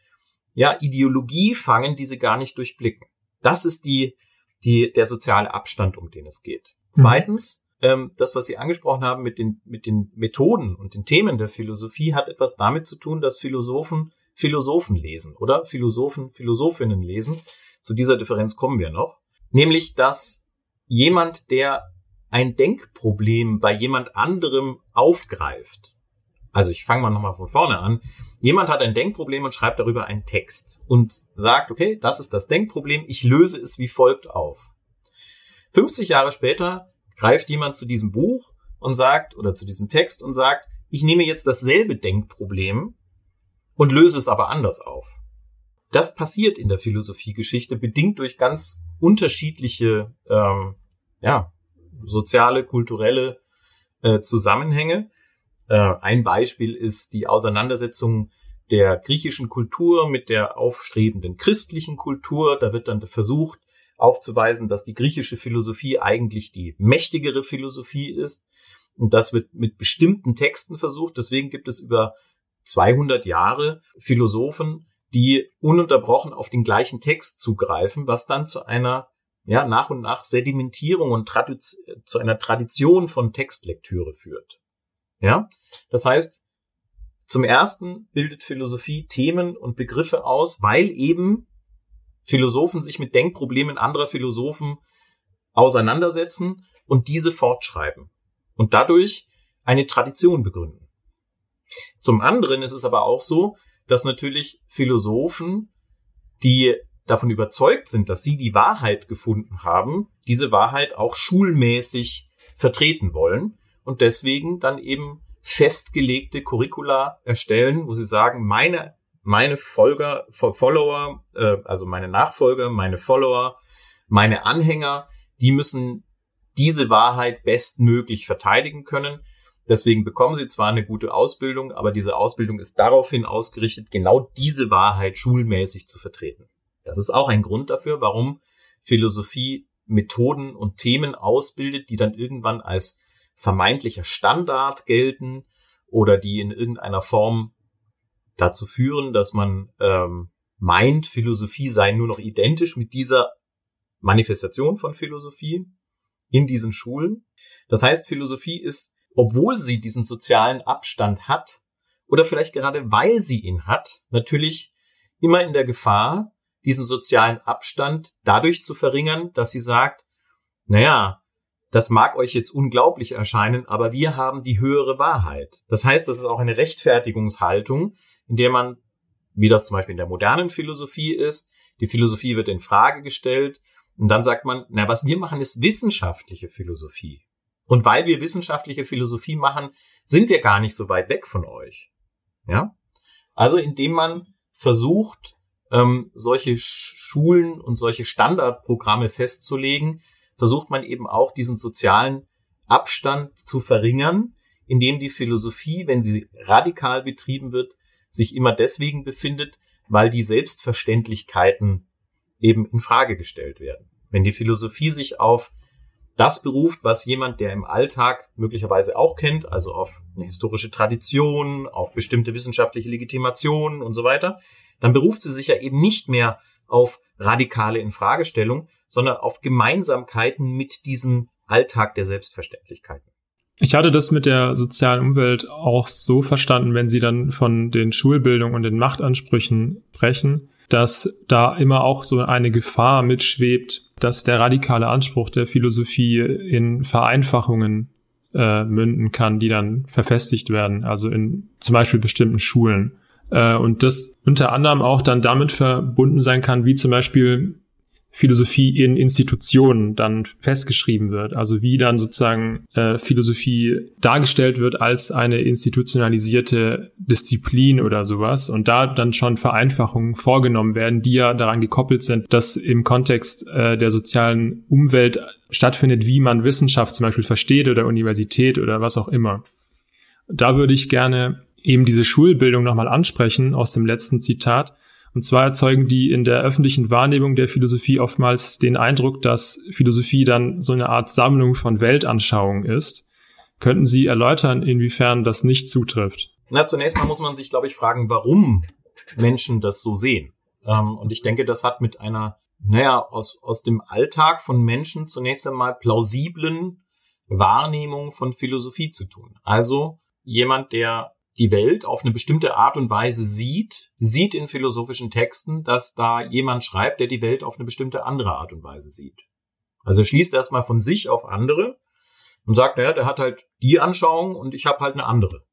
ja Ideologie fangen, die sie gar nicht durchblicken. Das ist die die der soziale Abstand, um den es geht. Mhm. Zweitens ähm, das, was Sie angesprochen haben mit den, mit den Methoden und den Themen der Philosophie, hat etwas damit zu tun, dass Philosophen Philosophen lesen oder Philosophen Philosophinnen lesen. Zu dieser Differenz kommen wir noch. Nämlich, dass jemand, der ein Denkproblem bei jemand anderem aufgreift, Also ich fange mal nochmal von vorne an. Jemand hat ein Denkproblem und schreibt darüber einen Text und sagt, okay, das ist das Denkproblem, ich löse es wie folgt auf. 50 Jahre später greift jemand zu diesem Buch und sagt, oder zu diesem Text und sagt, ich nehme jetzt dasselbe Denkproblem und löse es aber anders auf. Das passiert in der Philosophiegeschichte bedingt durch ganz unterschiedliche ähm, ja, soziale, kulturelle äh, Zusammenhänge. Äh, ein Beispiel ist die Auseinandersetzung der griechischen Kultur mit der aufstrebenden christlichen Kultur. Da wird dann versucht aufzuweisen, dass die griechische Philosophie eigentlich die mächtigere Philosophie ist. Und das wird mit bestimmten Texten versucht. Deswegen gibt es über 200 Jahre Philosophen, die ununterbrochen auf den gleichen Text zugreifen, was dann zu einer ja, nach und nach Sedimentierung und Tradiz zu einer Tradition von Textlektüre führt. Ja, das heißt, zum ersten bildet Philosophie Themen und Begriffe aus, weil eben Philosophen sich mit Denkproblemen anderer Philosophen auseinandersetzen und diese fortschreiben und dadurch eine Tradition begründen. Zum anderen ist es aber auch so, dass natürlich Philosophen, die davon überzeugt sind, dass sie die Wahrheit gefunden haben, diese Wahrheit auch schulmäßig vertreten wollen und deswegen dann eben festgelegte Curricula erstellen, wo sie sagen, meine meine Folger, Follower, äh, also meine Nachfolger, meine Follower, meine Anhänger, die müssen diese Wahrheit bestmöglich verteidigen können. Deswegen bekommen sie zwar eine gute Ausbildung, aber diese Ausbildung ist daraufhin ausgerichtet, genau diese Wahrheit schulmäßig zu vertreten. Das ist auch ein Grund dafür, warum Philosophie Methoden und Themen ausbildet, die dann irgendwann als vermeintlicher Standard gelten oder die in irgendeiner Form dazu führen, dass man ähm, meint, Philosophie sei nur noch identisch mit dieser Manifestation von Philosophie in diesen Schulen. Das heißt, Philosophie ist, obwohl sie diesen sozialen Abstand hat, oder vielleicht gerade weil sie ihn hat, natürlich immer in der Gefahr, diesen sozialen Abstand dadurch zu verringern, dass sie sagt, naja, das mag euch jetzt unglaublich erscheinen, aber wir haben die höhere Wahrheit. Das heißt, das ist auch eine Rechtfertigungshaltung, in der man, wie das zum Beispiel in der modernen Philosophie ist, die Philosophie wird in Frage gestellt und dann sagt man, na, was wir machen, ist wissenschaftliche Philosophie. Und weil wir wissenschaftliche Philosophie machen, sind wir gar nicht so weit weg von euch. Ja? Also indem man versucht, ähm, solche Schulen und solche Standardprogramme festzulegen, versucht man eben auch diesen sozialen Abstand zu verringern, indem die Philosophie, wenn sie radikal betrieben wird, sich immer deswegen befindet, weil die Selbstverständlichkeiten eben in Frage gestellt werden. Wenn die Philosophie sich auf das beruft, was jemand, der im Alltag möglicherweise auch kennt, also auf eine historische Tradition, auf bestimmte wissenschaftliche Legitimationen und so weiter, dann beruft sie sich ja eben nicht mehr auf radikale Infragestellung, sondern auf Gemeinsamkeiten mit diesem Alltag der Selbstverständlichkeiten. Ich hatte das mit der sozialen Umwelt auch so verstanden, wenn Sie dann von den Schulbildungen und den Machtansprüchen sprechen, dass da immer auch so eine Gefahr mitschwebt, dass der radikale Anspruch der Philosophie in Vereinfachungen äh, münden kann, die dann verfestigt werden, also in zum Beispiel bestimmten Schulen. Äh, und das unter anderem auch dann damit verbunden sein kann, wie zum Beispiel Philosophie in Institutionen dann festgeschrieben wird. Also wie dann sozusagen äh, Philosophie dargestellt wird als eine institutionalisierte Disziplin oder sowas und da dann schon Vereinfachungen vorgenommen werden, die ja daran gekoppelt sind, dass im Kontext äh, der sozialen Umwelt stattfindet, wie man Wissenschaft zum Beispiel versteht oder Universität oder was auch immer. Da würde ich gerne eben diese Schulbildung nochmal ansprechen aus dem letzten Zitat und zwar erzeugen die in der öffentlichen Wahrnehmung der Philosophie oftmals den Eindruck, dass Philosophie dann so eine Art Sammlung von Weltanschauungen ist. Könnten Sie erläutern, inwiefern das nicht zutrifft? Na, zunächst mal muss man sich, glaube ich, fragen, warum Menschen das so sehen. Ähm, und ich denke, das hat mit einer, naja, aus, aus dem Alltag von Menschen zunächst einmal plausiblen Wahrnehmung von Philosophie zu tun. Also jemand, der die Welt auf eine bestimmte Art und Weise sieht, sieht in philosophischen Texten, dass da jemand schreibt, der die Welt auf eine bestimmte andere Art und Weise sieht. Also er schließt erstmal von sich auf andere und sagt, naja, der hat halt die Anschauung und ich habe halt eine andere.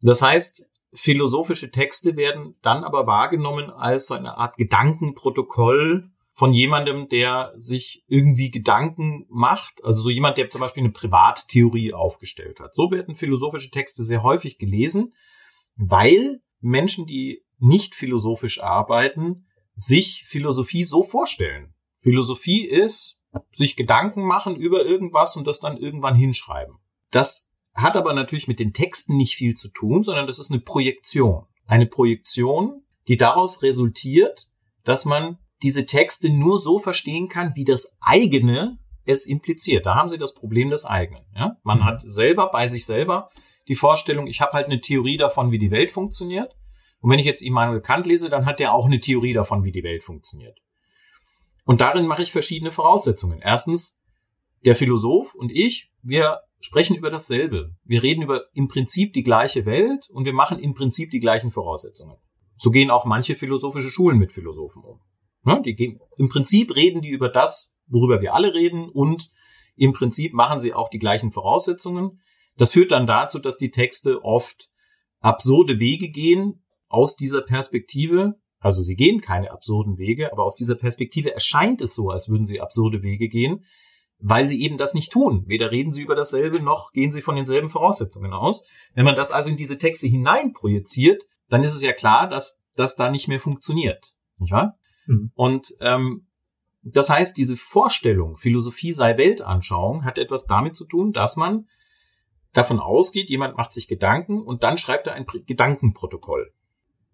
Das heißt, philosophische Texte werden dann aber wahrgenommen als so eine Art Gedankenprotokoll von jemandem, der sich irgendwie Gedanken macht, also so jemand, der zum Beispiel eine Privattheorie aufgestellt hat. So werden philosophische Texte sehr häufig gelesen, weil Menschen, die nicht philosophisch arbeiten, sich Philosophie so vorstellen. Philosophie ist sich Gedanken machen über irgendwas und das dann irgendwann hinschreiben. Das hat aber natürlich mit den Texten nicht viel zu tun, sondern das ist eine Projektion. Eine Projektion, die daraus resultiert, dass man diese Texte nur so verstehen kann, wie das eigene es impliziert. Da haben Sie das Problem des eigenen. Ja? Man hat selber bei sich selber die Vorstellung, ich habe halt eine Theorie davon, wie die Welt funktioniert. Und wenn ich jetzt Immanuel Kant lese, dann hat der auch eine Theorie davon, wie die Welt funktioniert. Und darin mache ich verschiedene Voraussetzungen. Erstens, der Philosoph und ich, wir sprechen über dasselbe. Wir reden über im Prinzip die gleiche Welt und wir machen im Prinzip die gleichen Voraussetzungen. So gehen auch manche philosophische Schulen mit Philosophen um. Ne? Die gehen, Im Prinzip reden die über das, worüber wir alle reden und im Prinzip machen sie auch die gleichen Voraussetzungen. Das führt dann dazu, dass die Texte oft absurde Wege gehen aus dieser Perspektive. Also sie gehen keine absurden Wege, aber aus dieser Perspektive erscheint es so, als würden sie absurde Wege gehen, weil sie eben das nicht tun. Weder reden sie über dasselbe, noch gehen sie von denselben Voraussetzungen aus. Wenn man das also in diese Texte hineinprojiziert, dann ist es ja klar, dass das da nicht mehr funktioniert. Nicht wahr? Mhm. Und ähm, das heißt, diese Vorstellung, Philosophie sei Weltanschauung, hat etwas damit zu tun, dass man davon ausgeht, jemand macht sich Gedanken und dann schreibt er ein Gedankenprotokoll.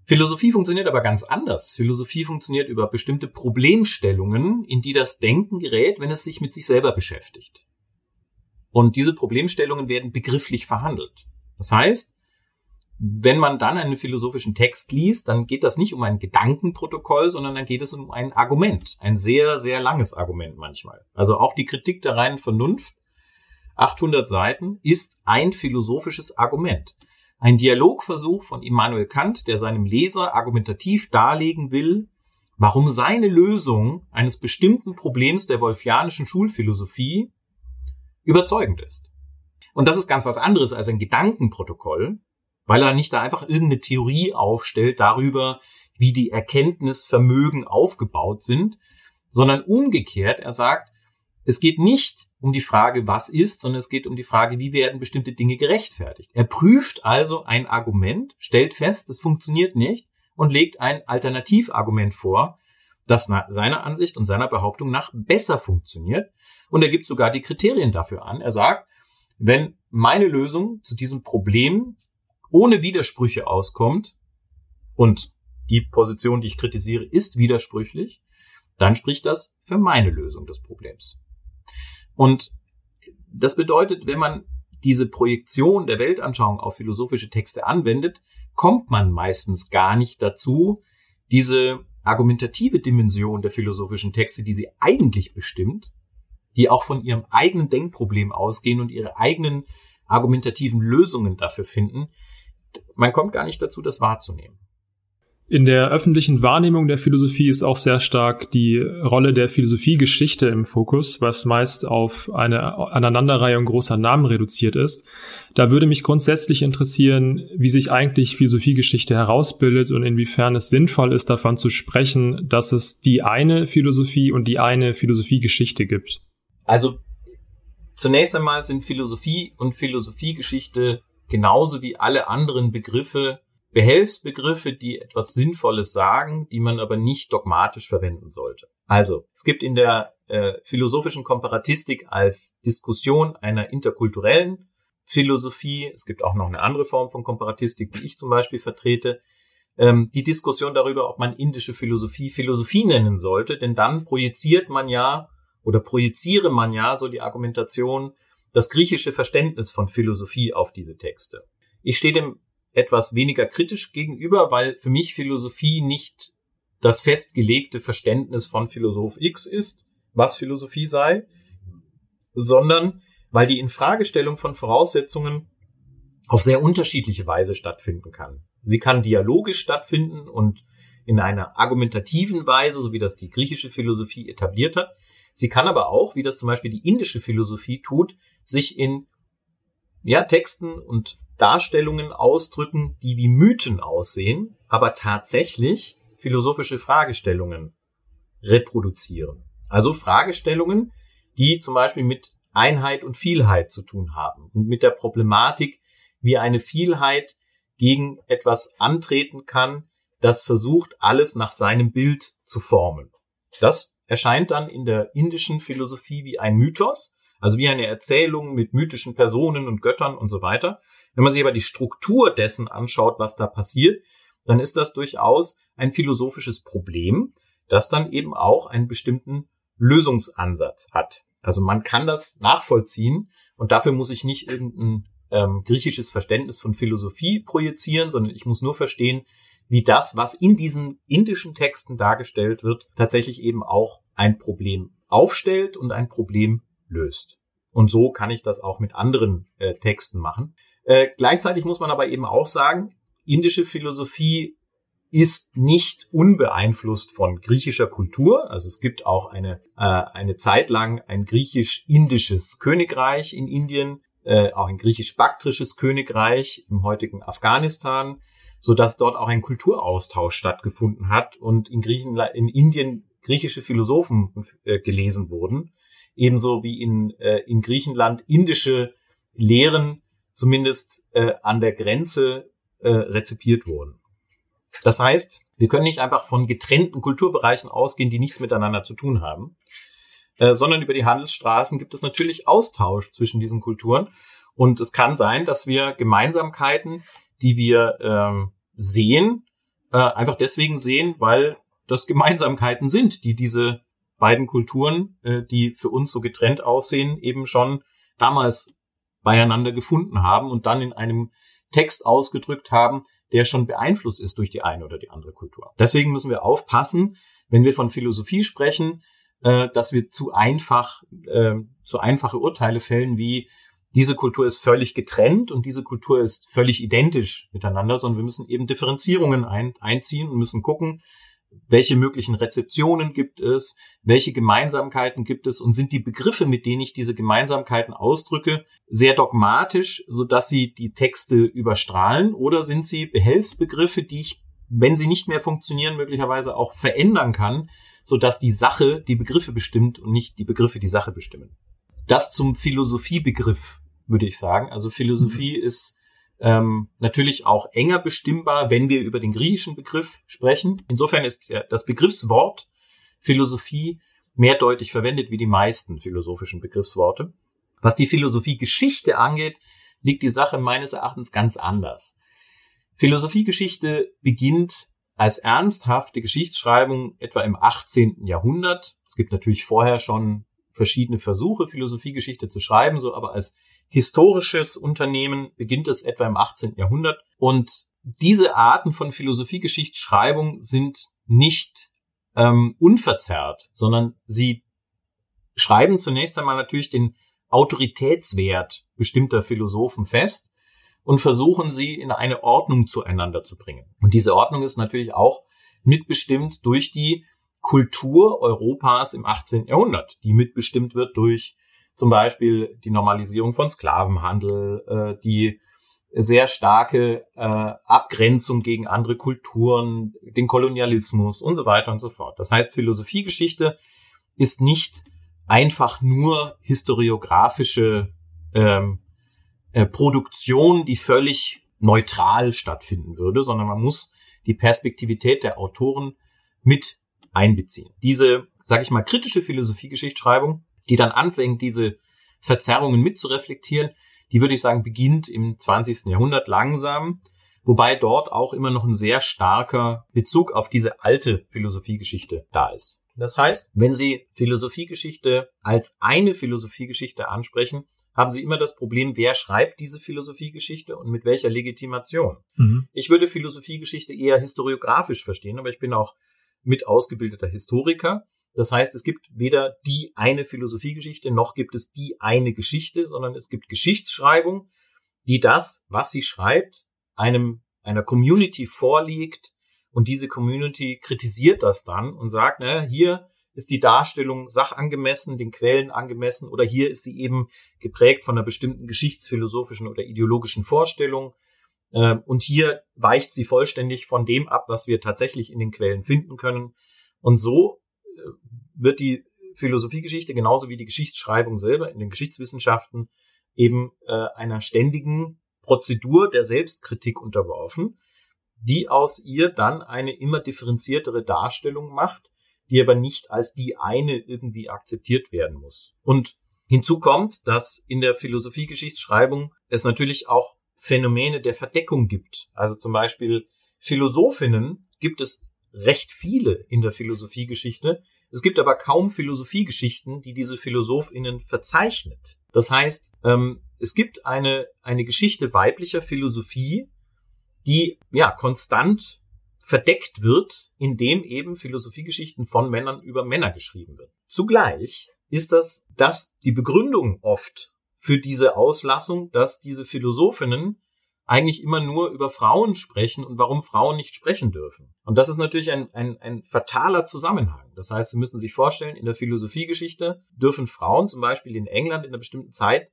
Philosophie funktioniert aber ganz anders. Philosophie funktioniert über bestimmte Problemstellungen, in die das Denken gerät, wenn es sich mit sich selber beschäftigt. Und diese Problemstellungen werden begrifflich verhandelt. Das heißt, wenn man dann einen philosophischen Text liest, dann geht das nicht um ein Gedankenprotokoll, sondern dann geht es um ein Argument. Ein sehr, sehr langes Argument manchmal. Also auch die Kritik der reinen Vernunft, 800 Seiten, ist ein philosophisches Argument. Ein Dialogversuch von Immanuel Kant, der seinem Leser argumentativ darlegen will, warum seine Lösung eines bestimmten Problems der wolfianischen Schulphilosophie überzeugend ist. Und das ist ganz was anderes als ein Gedankenprotokoll, weil er nicht da einfach irgendeine Theorie aufstellt darüber, wie die Erkenntnisvermögen aufgebaut sind, sondern umgekehrt, er sagt, es geht nicht um die Frage, was ist, sondern es geht um die Frage, wie werden bestimmte Dinge gerechtfertigt. Er prüft also ein Argument, stellt fest, es funktioniert nicht und legt ein Alternativargument vor, das seiner Ansicht und seiner Behauptung nach besser funktioniert. Und er gibt sogar die Kriterien dafür an. Er sagt, wenn meine Lösung zu diesem Problem ohne Widersprüche auskommt und die Position, die ich kritisiere, ist widersprüchlich, dann spricht das für meine Lösung des Problems. Und das bedeutet, wenn man diese Projektion der Weltanschauung auf philosophische Texte anwendet, kommt man meistens gar nicht dazu, diese argumentative Dimension der philosophischen Texte, die sie eigentlich bestimmt, die auch von ihrem eigenen Denkproblem ausgehen und ihre eigenen argumentativen Lösungen dafür finden, man kommt gar nicht dazu, das wahrzunehmen. In der öffentlichen Wahrnehmung der Philosophie ist auch sehr stark die Rolle der Philosophiegeschichte im Fokus, was meist auf eine Aneinanderreihung großer Namen reduziert ist. Da würde mich grundsätzlich interessieren, wie sich eigentlich Philosophiegeschichte herausbildet und inwiefern es sinnvoll ist, davon zu sprechen, dass es die eine Philosophie und die eine Philosophiegeschichte gibt. Also zunächst einmal sind Philosophie und Philosophiegeschichte genauso wie alle anderen Begriffe Behelfsbegriffe, die etwas Sinnvolles sagen, die man aber nicht dogmatisch verwenden sollte. Also, es gibt in der äh, philosophischen Komparatistik als Diskussion einer interkulturellen Philosophie, es gibt auch noch eine andere Form von Komparatistik, die ich zum Beispiel vertrete, ähm, die Diskussion darüber, ob man indische Philosophie Philosophie nennen sollte, denn dann projiziert man ja oder projiziere man ja so die Argumentation das griechische Verständnis von Philosophie auf diese Texte. Ich stehe dem etwas weniger kritisch gegenüber, weil für mich Philosophie nicht das festgelegte Verständnis von Philosoph X ist, was Philosophie sei, sondern weil die Infragestellung von Voraussetzungen auf sehr unterschiedliche Weise stattfinden kann. Sie kann dialogisch stattfinden und in einer argumentativen Weise, so wie das die griechische Philosophie etabliert hat. Sie kann aber auch, wie das zum Beispiel die indische Philosophie tut, sich in ja, Texten und Darstellungen ausdrücken, die wie Mythen aussehen, aber tatsächlich philosophische Fragestellungen reproduzieren. Also Fragestellungen, die zum Beispiel mit Einheit und Vielheit zu tun haben und mit der Problematik, wie eine Vielheit gegen etwas antreten kann, das versucht, alles nach seinem Bild zu formen. Das erscheint dann in der indischen Philosophie wie ein Mythos, also wie eine Erzählung mit mythischen Personen und Göttern und so weiter. Wenn man sich aber die Struktur dessen anschaut, was da passiert, dann ist das durchaus ein philosophisches Problem, das dann eben auch einen bestimmten Lösungsansatz hat. Also man kann das nachvollziehen und dafür muss ich nicht irgendein ähm, griechisches Verständnis von Philosophie projizieren, sondern ich muss nur verstehen, wie das, was in diesen indischen Texten dargestellt wird, tatsächlich eben auch ein Problem aufstellt und ein Problem löst. Und so kann ich das auch mit anderen äh, Texten machen. Äh, gleichzeitig muss man aber eben auch sagen, indische Philosophie ist nicht unbeeinflusst von griechischer Kultur. Also es gibt auch eine, äh, eine Zeit lang ein griechisch-indisches Königreich in Indien, äh, auch ein griechisch-baktrisches Königreich im heutigen Afghanistan, so dass dort auch ein Kulturaustausch stattgefunden hat und in Griechenland, in Indien griechische Philosophen äh, gelesen wurden, ebenso wie in, äh, in Griechenland indische Lehren zumindest äh, an der Grenze äh, rezipiert wurden. Das heißt, wir können nicht einfach von getrennten Kulturbereichen ausgehen, die nichts miteinander zu tun haben, äh, sondern über die Handelsstraßen gibt es natürlich Austausch zwischen diesen Kulturen. Und es kann sein, dass wir Gemeinsamkeiten, die wir ähm, sehen, äh, einfach deswegen sehen, weil das Gemeinsamkeiten sind, die diese beiden Kulturen, äh, die für uns so getrennt aussehen, eben schon damals beieinander gefunden haben und dann in einem Text ausgedrückt haben, der schon beeinflusst ist durch die eine oder die andere Kultur. Deswegen müssen wir aufpassen, wenn wir von Philosophie sprechen, äh, dass wir zu einfach, äh, zu einfache Urteile fällen wie diese Kultur ist völlig getrennt und diese Kultur ist völlig identisch miteinander, sondern wir müssen eben Differenzierungen ein, einziehen und müssen gucken, welche möglichen Rezeptionen gibt es, welche Gemeinsamkeiten gibt es und sind die Begriffe, mit denen ich diese Gemeinsamkeiten ausdrücke, sehr dogmatisch, so dass sie die Texte überstrahlen oder sind sie Behelfsbegriffe, die ich, wenn sie nicht mehr funktionieren, möglicherweise auch verändern kann, so dass die Sache die Begriffe bestimmt und nicht die Begriffe die Sache bestimmen. Das zum Philosophiebegriff, würde ich sagen. Also Philosophie mhm. ist ähm, natürlich auch enger bestimmbar, wenn wir über den griechischen Begriff sprechen. Insofern ist das Begriffswort Philosophie mehrdeutig verwendet wie die meisten philosophischen Begriffsworte. Was die Philosophiegeschichte angeht, liegt die Sache meines Erachtens ganz anders. Philosophiegeschichte beginnt als ernsthafte Geschichtsschreibung etwa im 18. Jahrhundert. Es gibt natürlich vorher schon verschiedene Versuche, Philosophiegeschichte zu schreiben, so aber als historisches Unternehmen beginnt es etwa im 18. Jahrhundert. Und diese Arten von Philosophiegeschichtsschreibung sind nicht ähm, unverzerrt, sondern sie schreiben zunächst einmal natürlich den Autoritätswert bestimmter Philosophen fest und versuchen sie in eine Ordnung zueinander zu bringen. Und diese Ordnung ist natürlich auch mitbestimmt durch die Kultur Europas im 18. Jahrhundert, die mitbestimmt wird durch zum Beispiel die Normalisierung von Sklavenhandel, äh, die sehr starke äh, Abgrenzung gegen andere Kulturen, den Kolonialismus und so weiter und so fort. Das heißt, Philosophiegeschichte ist nicht einfach nur historiografische ähm, äh, Produktion, die völlig neutral stattfinden würde, sondern man muss die Perspektivität der Autoren mit einbeziehen. Diese, sage ich mal, kritische Philosophiegeschichtsschreibung die dann anfängt, diese Verzerrungen mitzureflektieren, die würde ich sagen, beginnt im 20. Jahrhundert langsam, wobei dort auch immer noch ein sehr starker Bezug auf diese alte Philosophiegeschichte da ist. Das heißt, wenn Sie Philosophiegeschichte als eine Philosophiegeschichte ansprechen, haben Sie immer das Problem, wer schreibt diese Philosophiegeschichte und mit welcher Legitimation. Mhm. Ich würde Philosophiegeschichte eher historiografisch verstehen, aber ich bin auch mit ausgebildeter Historiker. Das heißt, es gibt weder die eine Philosophiegeschichte, noch gibt es die eine Geschichte, sondern es gibt Geschichtsschreibung, die das, was sie schreibt, einem, einer Community vorlegt und diese Community kritisiert das dann und sagt, na, hier ist die Darstellung sachangemessen, den Quellen angemessen oder hier ist sie eben geprägt von einer bestimmten geschichtsphilosophischen oder ideologischen Vorstellung. Ähm, und hier weicht sie vollständig von dem ab, was wir tatsächlich in den Quellen finden können. Und so wird die Philosophiegeschichte genauso wie die Geschichtsschreibung selber in den Geschichtswissenschaften eben äh, einer ständigen Prozedur der Selbstkritik unterworfen, die aus ihr dann eine immer differenziertere Darstellung macht, die aber nicht als die eine irgendwie akzeptiert werden muss. Und hinzu kommt, dass in der Philosophiegeschichtsschreibung es natürlich auch Phänomene der Verdeckung gibt. Also zum Beispiel Philosophinnen gibt es recht viele in der Philosophiegeschichte. Es gibt aber kaum Philosophiegeschichten, die diese Philosophinnen verzeichnet. Das heißt, ähm, es gibt eine, eine Geschichte weiblicher Philosophie, die ja konstant verdeckt wird, indem eben Philosophiegeschichten von Männern über Männer geschrieben wird. Zugleich ist das, dass die Begründung oft für diese Auslassung, dass diese Philosophinnen eigentlich immer nur über Frauen sprechen und warum Frauen nicht sprechen dürfen. Und das ist natürlich ein, ein, ein fataler Zusammenhang. Das heißt, Sie müssen sich vorstellen, in der Philosophiegeschichte dürfen Frauen zum Beispiel in England in einer bestimmten Zeit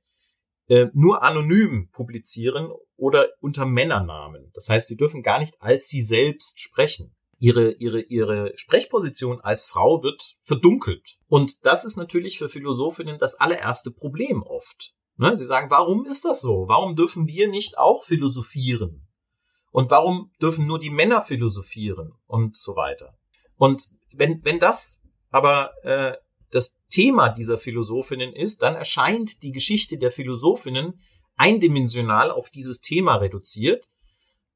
äh, nur anonym publizieren oder unter Männernamen. Das heißt, sie dürfen gar nicht als sie selbst sprechen. Ihre, ihre, ihre Sprechposition als Frau wird verdunkelt. Und das ist natürlich für Philosophinnen das allererste Problem oft. Ne? Sie sagen, warum ist das so? Warum dürfen wir nicht auch philosophieren? Und warum dürfen nur die Männer philosophieren? Und so weiter. Und wenn, wenn das aber äh, das Thema dieser Philosophinnen ist, dann erscheint die Geschichte der Philosophinnen eindimensional auf dieses Thema reduziert.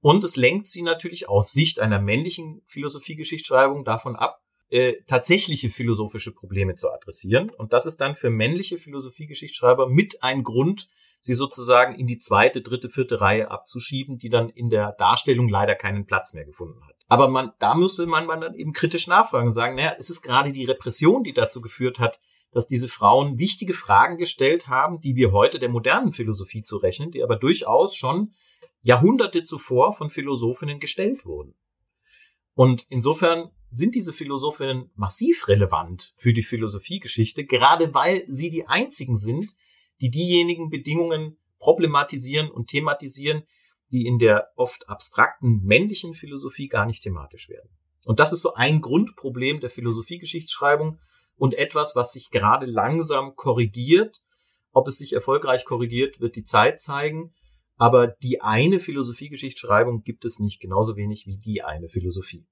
Und es lenkt sie natürlich aus Sicht einer männlichen Philosophiegeschichtsschreibung davon ab, äh, tatsächliche philosophische Probleme zu adressieren. Und das ist dann für männliche Philosophiegeschichtsschreiber mit ein Grund, sie sozusagen in die zweite, dritte, vierte Reihe abzuschieben, die dann in der Darstellung leider keinen Platz mehr gefunden hat. Aber man, da müsste man, dann eben kritisch nachfragen und sagen, naja, es ist gerade die Repression, die dazu geführt hat, dass diese Frauen wichtige Fragen gestellt haben, die wir heute der modernen Philosophie zurechnen, die aber durchaus schon Jahrhunderte zuvor von Philosophinnen gestellt wurden. Und insofern sind diese Philosophinnen massiv relevant für die Philosophiegeschichte, gerade weil sie die einzigen sind, die diejenigen Bedingungen problematisieren und thematisieren, die in der oft abstrakten männlichen Philosophie gar nicht thematisch werden. Und das ist so ein Grundproblem der Philosophiegeschichtsschreibung und etwas, was sich gerade langsam korrigiert. Ob es sich erfolgreich korrigiert, wird die Zeit zeigen. Aber die eine Philosophiegeschichtsschreibung gibt es nicht genauso wenig wie die eine Philosophie.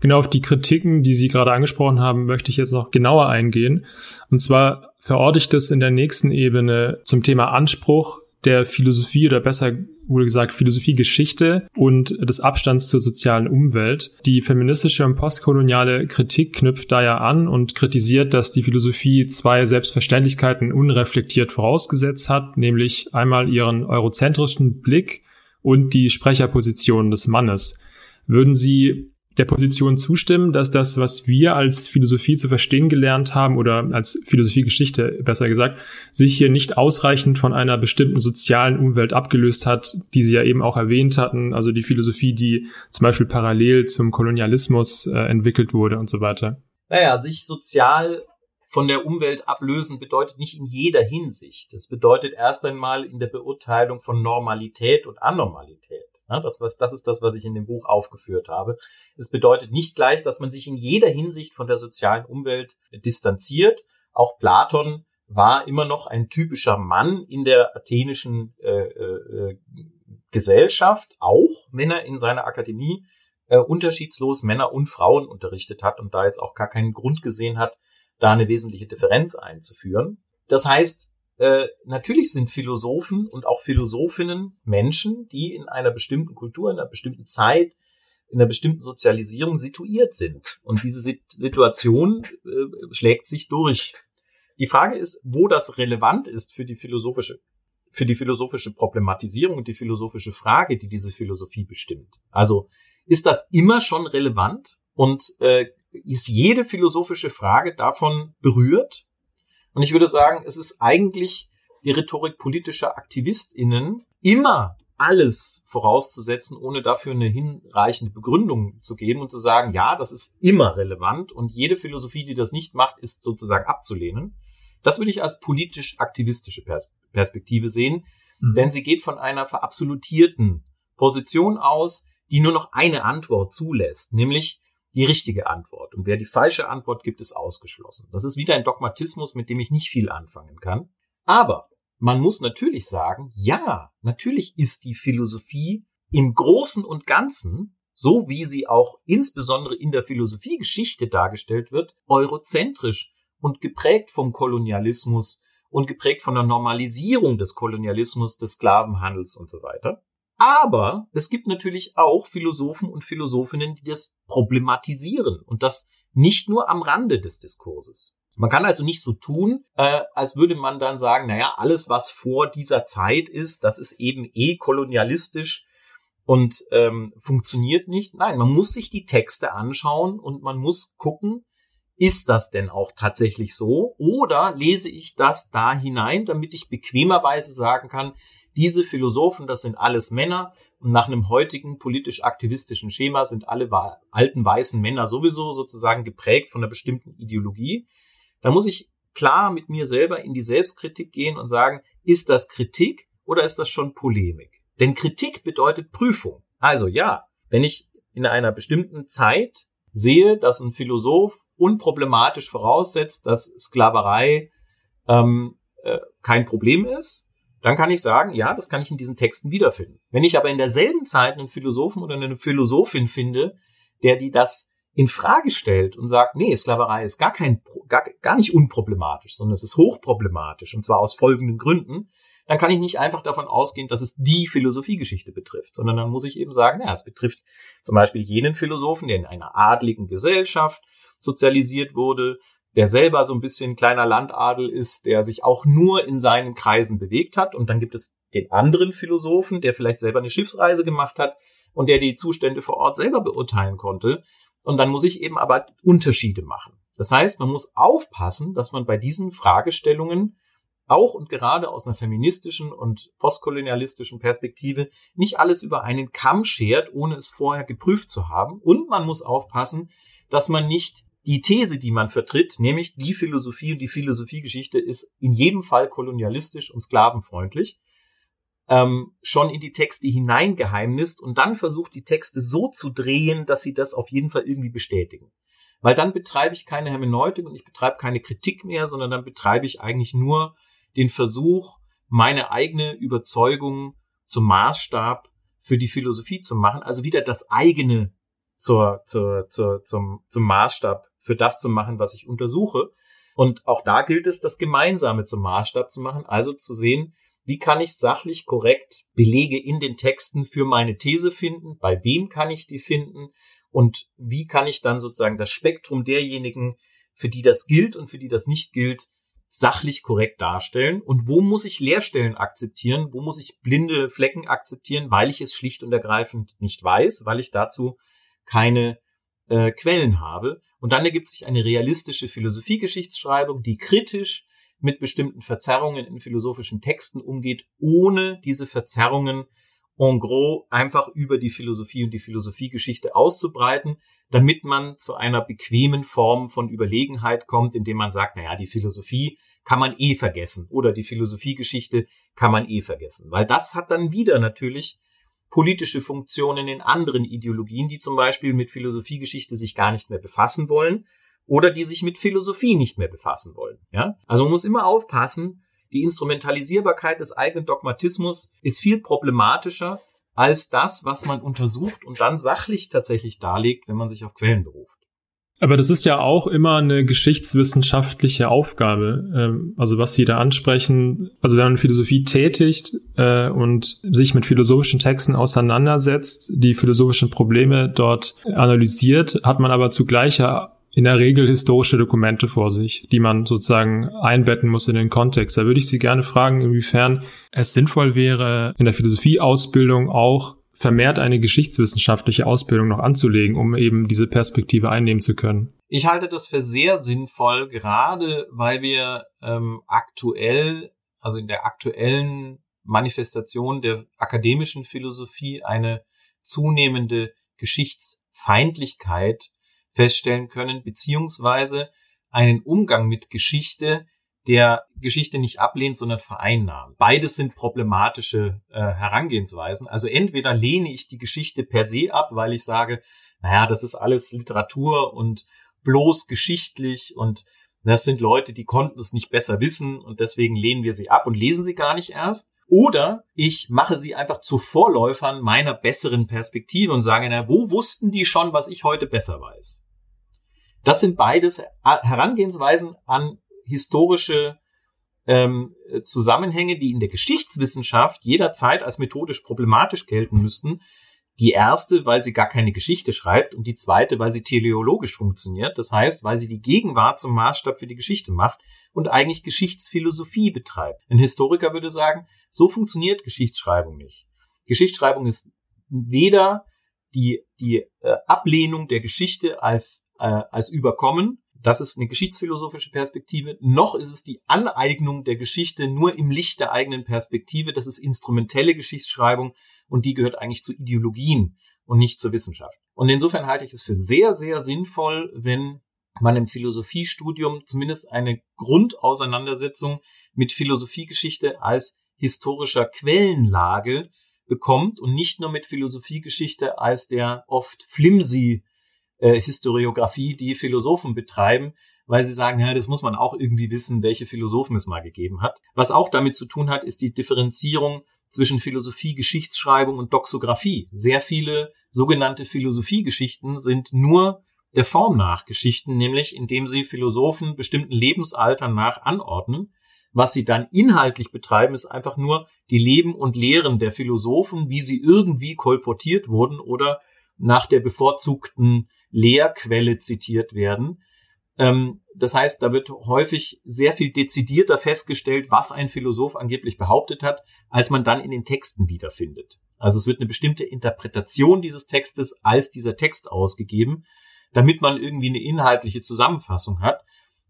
Genau auf die Kritiken, die Sie gerade angesprochen haben, möchte ich jetzt noch genauer eingehen. Und zwar verorte ich das in der nächsten Ebene zum Thema Anspruch der Philosophie oder besser wurde gesagt Philosophiegeschichte und des Abstands zur sozialen Umwelt. Die feministische und postkoloniale Kritik knüpft da ja an und kritisiert, dass die Philosophie zwei Selbstverständlichkeiten unreflektiert vorausgesetzt hat, nämlich einmal ihren eurozentrischen Blick und die Sprecherposition des Mannes. Würden Sie der Position zustimmen, dass das, was wir als Philosophie zu verstehen gelernt haben oder als Philosophiegeschichte besser gesagt, sich hier nicht ausreichend von einer bestimmten sozialen Umwelt abgelöst hat, die Sie ja eben auch erwähnt hatten, also die Philosophie, die zum Beispiel parallel zum Kolonialismus äh, entwickelt wurde und so weiter. Naja, sich sozial von der Umwelt ablösen bedeutet nicht in jeder Hinsicht. Es bedeutet erst einmal in der Beurteilung von Normalität und Anormalität. Ja, das, was, das ist das, was ich in dem Buch aufgeführt habe. Es bedeutet nicht gleich, dass man sich in jeder Hinsicht von der sozialen Umwelt distanziert. Auch Platon war immer noch ein typischer Mann in der athenischen äh, äh, Gesellschaft, auch wenn er in seiner Akademie äh, unterschiedslos Männer und Frauen unterrichtet hat und da jetzt auch gar keinen Grund gesehen hat, da eine wesentliche Differenz einzuführen. Das heißt, äh, natürlich sind Philosophen und auch Philosophinnen Menschen, die in einer bestimmten Kultur, in einer bestimmten Zeit, in einer bestimmten Sozialisierung situiert sind. Und diese Situation äh, schlägt sich durch. Die Frage ist, wo das relevant ist für die philosophische, für die philosophische Problematisierung und die philosophische Frage, die diese Philosophie bestimmt. Also ist das immer schon relevant und äh, ist jede philosophische Frage davon berührt? Und ich würde sagen, es ist eigentlich die Rhetorik politischer AktivistInnen immer alles vorauszusetzen, ohne dafür eine hinreichende Begründung zu geben und zu sagen, ja, das ist immer relevant und jede Philosophie, die das nicht macht, ist sozusagen abzulehnen. Das würde ich als politisch-aktivistische Pers Perspektive sehen, mhm. denn sie geht von einer verabsolutierten Position aus, die nur noch eine Antwort zulässt, nämlich die richtige Antwort. Und wer die falsche Antwort gibt, ist ausgeschlossen. Das ist wieder ein Dogmatismus, mit dem ich nicht viel anfangen kann. Aber man muss natürlich sagen, ja, natürlich ist die Philosophie im Großen und Ganzen, so wie sie auch insbesondere in der Philosophiegeschichte dargestellt wird, eurozentrisch und geprägt vom Kolonialismus und geprägt von der Normalisierung des Kolonialismus, des Sklavenhandels und so weiter. Aber es gibt natürlich auch Philosophen und Philosophinnen, die das problematisieren und das nicht nur am Rande des Diskurses. Man kann also nicht so tun, äh, als würde man dann sagen, naja, alles, was vor dieser Zeit ist, das ist eben eh kolonialistisch und ähm, funktioniert nicht. Nein, man muss sich die Texte anschauen und man muss gucken, ist das denn auch tatsächlich so? Oder lese ich das da hinein, damit ich bequemerweise sagen kann, diese Philosophen, das sind alles Männer und nach einem heutigen politisch-aktivistischen Schema sind alle alten weißen Männer sowieso sozusagen geprägt von einer bestimmten Ideologie. Da muss ich klar mit mir selber in die Selbstkritik gehen und sagen, ist das Kritik oder ist das schon Polemik? Denn Kritik bedeutet Prüfung. Also ja, wenn ich in einer bestimmten Zeit sehe, dass ein Philosoph unproblematisch voraussetzt, dass Sklaverei ähm, äh, kein Problem ist, dann kann ich sagen, ja, das kann ich in diesen Texten wiederfinden. Wenn ich aber in derselben Zeit einen Philosophen oder eine Philosophin finde, der die das in Frage stellt und sagt, nee, Sklaverei ist gar kein, gar, gar nicht unproblematisch, sondern es ist hochproblematisch und zwar aus folgenden Gründen, dann kann ich nicht einfach davon ausgehen, dass es die Philosophiegeschichte betrifft, sondern dann muss ich eben sagen, ja, es betrifft zum Beispiel jenen Philosophen, der in einer adligen Gesellschaft sozialisiert wurde, der selber so ein bisschen kleiner Landadel ist, der sich auch nur in seinen Kreisen bewegt hat. Und dann gibt es den anderen Philosophen, der vielleicht selber eine Schiffsreise gemacht hat und der die Zustände vor Ort selber beurteilen konnte. Und dann muss ich eben aber Unterschiede machen. Das heißt, man muss aufpassen, dass man bei diesen Fragestellungen auch und gerade aus einer feministischen und postkolonialistischen Perspektive nicht alles über einen Kamm schert, ohne es vorher geprüft zu haben. Und man muss aufpassen, dass man nicht die These, die man vertritt, nämlich die Philosophie und die Philosophiegeschichte ist in jedem Fall kolonialistisch und sklavenfreundlich, ähm, schon in die Texte hineingeheimnist und dann versucht, die Texte so zu drehen, dass sie das auf jeden Fall irgendwie bestätigen. Weil dann betreibe ich keine Hermeneutik und ich betreibe keine Kritik mehr, sondern dann betreibe ich eigentlich nur den Versuch, meine eigene Überzeugung zum Maßstab für die Philosophie zu machen, also wieder das eigene zur, zur, zur, zum, zum Maßstab für das zu machen, was ich untersuche. Und auch da gilt es, das Gemeinsame zum Maßstab zu machen, also zu sehen, wie kann ich sachlich korrekt Belege in den Texten für meine These finden, bei wem kann ich die finden und wie kann ich dann sozusagen das Spektrum derjenigen, für die das gilt und für die das nicht gilt, sachlich korrekt darstellen und wo muss ich Leerstellen akzeptieren, wo muss ich blinde Flecken akzeptieren, weil ich es schlicht und ergreifend nicht weiß, weil ich dazu keine äh, Quellen habe. Und dann ergibt sich eine realistische Philosophiegeschichtsschreibung, die kritisch mit bestimmten Verzerrungen in philosophischen Texten umgeht, ohne diese Verzerrungen en gros einfach über die Philosophie und die Philosophiegeschichte auszubreiten, damit man zu einer bequemen Form von Überlegenheit kommt, indem man sagt, naja, die Philosophie kann man eh vergessen oder die Philosophiegeschichte kann man eh vergessen. Weil das hat dann wieder natürlich politische Funktionen in anderen Ideologien, die zum Beispiel mit Philosophiegeschichte sich gar nicht mehr befassen wollen oder die sich mit Philosophie nicht mehr befassen wollen. Ja? Also man muss immer aufpassen, die Instrumentalisierbarkeit des eigenen Dogmatismus ist viel problematischer als das, was man untersucht und dann sachlich tatsächlich darlegt, wenn man sich auf Quellen beruft. Aber das ist ja auch immer eine geschichtswissenschaftliche Aufgabe. Ähm, also was Sie da ansprechen, also wenn man Philosophie tätigt äh, und sich mit philosophischen Texten auseinandersetzt, die philosophischen Probleme dort analysiert, hat man aber zugleich ja in der Regel historische Dokumente vor sich, die man sozusagen einbetten muss in den Kontext. Da würde ich Sie gerne fragen, inwiefern es sinnvoll wäre, in der Philosophieausbildung auch vermehrt eine geschichtswissenschaftliche Ausbildung noch anzulegen, um eben diese Perspektive einnehmen zu können. Ich halte das für sehr sinnvoll, gerade weil wir ähm, aktuell, also in der aktuellen Manifestation der akademischen Philosophie eine zunehmende Geschichtsfeindlichkeit feststellen können, beziehungsweise einen Umgang mit Geschichte, der Geschichte nicht ablehnt, sondern vereinnahmt. Beides sind problematische äh, Herangehensweisen. Also entweder lehne ich die Geschichte per se ab, weil ich sage, naja, das ist alles Literatur und bloß geschichtlich und das sind Leute, die konnten es nicht besser wissen und deswegen lehnen wir sie ab und lesen sie gar nicht erst. Oder ich mache sie einfach zu Vorläufern meiner besseren Perspektive und sage, na, wo wussten die schon, was ich heute besser weiß? Das sind beides Herangehensweisen an historische ähm, Zusammenhänge, die in der Geschichtswissenschaft jederzeit als methodisch problematisch gelten müssten. Die erste, weil sie gar keine Geschichte schreibt und die zweite, weil sie teleologisch funktioniert. Das heißt, weil sie die Gegenwart zum Maßstab für die Geschichte macht und eigentlich Geschichtsphilosophie betreibt. Ein Historiker würde sagen, so funktioniert Geschichtsschreibung nicht. Geschichtsschreibung ist weder die, die äh, Ablehnung der Geschichte als, äh, als Überkommen, das ist eine geschichtsphilosophische Perspektive, noch ist es die Aneignung der Geschichte nur im Licht der eigenen Perspektive, das ist instrumentelle Geschichtsschreibung und die gehört eigentlich zu Ideologien und nicht zur Wissenschaft. Und insofern halte ich es für sehr, sehr sinnvoll, wenn man im Philosophiestudium zumindest eine Grundauseinandersetzung mit Philosophiegeschichte als historischer Quellenlage bekommt und nicht nur mit Philosophiegeschichte als der oft flimsy äh, Historiografie, die Philosophen betreiben, weil sie sagen, ja, das muss man auch irgendwie wissen, welche Philosophen es mal gegeben hat. Was auch damit zu tun hat, ist die Differenzierung zwischen Philosophie, Geschichtsschreibung und Doxographie. Sehr viele sogenannte Philosophiegeschichten sind nur der Form nach Geschichten, nämlich indem sie Philosophen bestimmten Lebensaltern nach anordnen. Was sie dann inhaltlich betreiben, ist einfach nur die Leben und Lehren der Philosophen, wie sie irgendwie kolportiert wurden oder nach der bevorzugten Lehrquelle zitiert werden. Ähm, das heißt, da wird häufig sehr viel dezidierter festgestellt, was ein Philosoph angeblich behauptet hat, als man dann in den Texten wiederfindet. Also es wird eine bestimmte Interpretation dieses Textes als dieser Text ausgegeben, damit man irgendwie eine inhaltliche Zusammenfassung hat.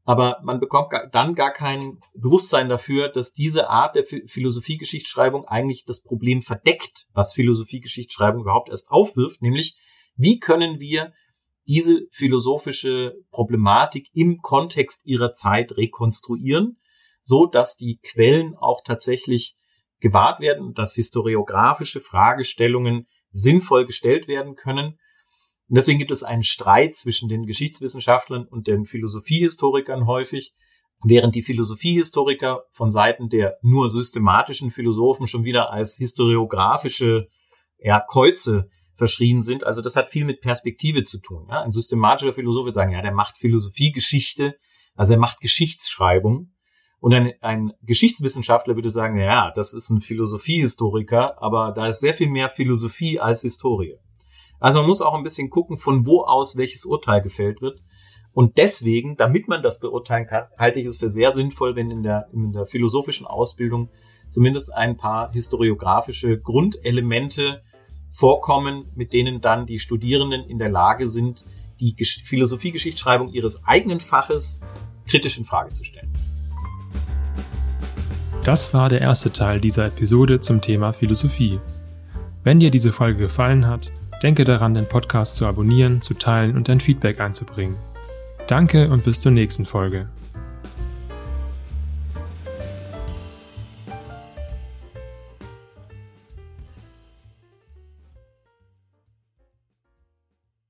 Aber man bekommt dann gar kein Bewusstsein dafür, dass diese Art der Philosophiegeschichtsschreibung eigentlich das Problem verdeckt, was Philosophiegeschichtsschreibung überhaupt erst aufwirft, nämlich wie können wir diese philosophische Problematik im Kontext ihrer Zeit rekonstruieren, so dass die Quellen auch tatsächlich gewahrt werden dass historiografische Fragestellungen sinnvoll gestellt werden können. Und deswegen gibt es einen Streit zwischen den Geschichtswissenschaftlern und den Philosophiehistorikern häufig, während die Philosophiehistoriker von Seiten der nur systematischen Philosophen schon wieder als historiografische ja, Käuze verschrien sind. Also das hat viel mit Perspektive zu tun. Ja? Ein systematischer Philosoph würde sagen, ja, der macht Philosophiegeschichte, also er macht Geschichtsschreibung. Und ein, ein Geschichtswissenschaftler würde sagen, ja, das ist ein Philosophiehistoriker, aber da ist sehr viel mehr Philosophie als Historie. Also man muss auch ein bisschen gucken, von wo aus welches Urteil gefällt wird. Und deswegen, damit man das beurteilen kann, halte ich es für sehr sinnvoll, wenn in der, in der philosophischen Ausbildung zumindest ein paar historiografische Grundelemente vorkommen, mit denen dann die Studierenden in der Lage sind, die Philosophiegeschichtsschreibung ihres eigenen Faches kritisch in Frage zu stellen. Das war der erste Teil dieser Episode zum Thema Philosophie. Wenn dir diese Folge gefallen hat, denke daran, den Podcast zu abonnieren, zu teilen und dein Feedback einzubringen. Danke und bis zur nächsten Folge.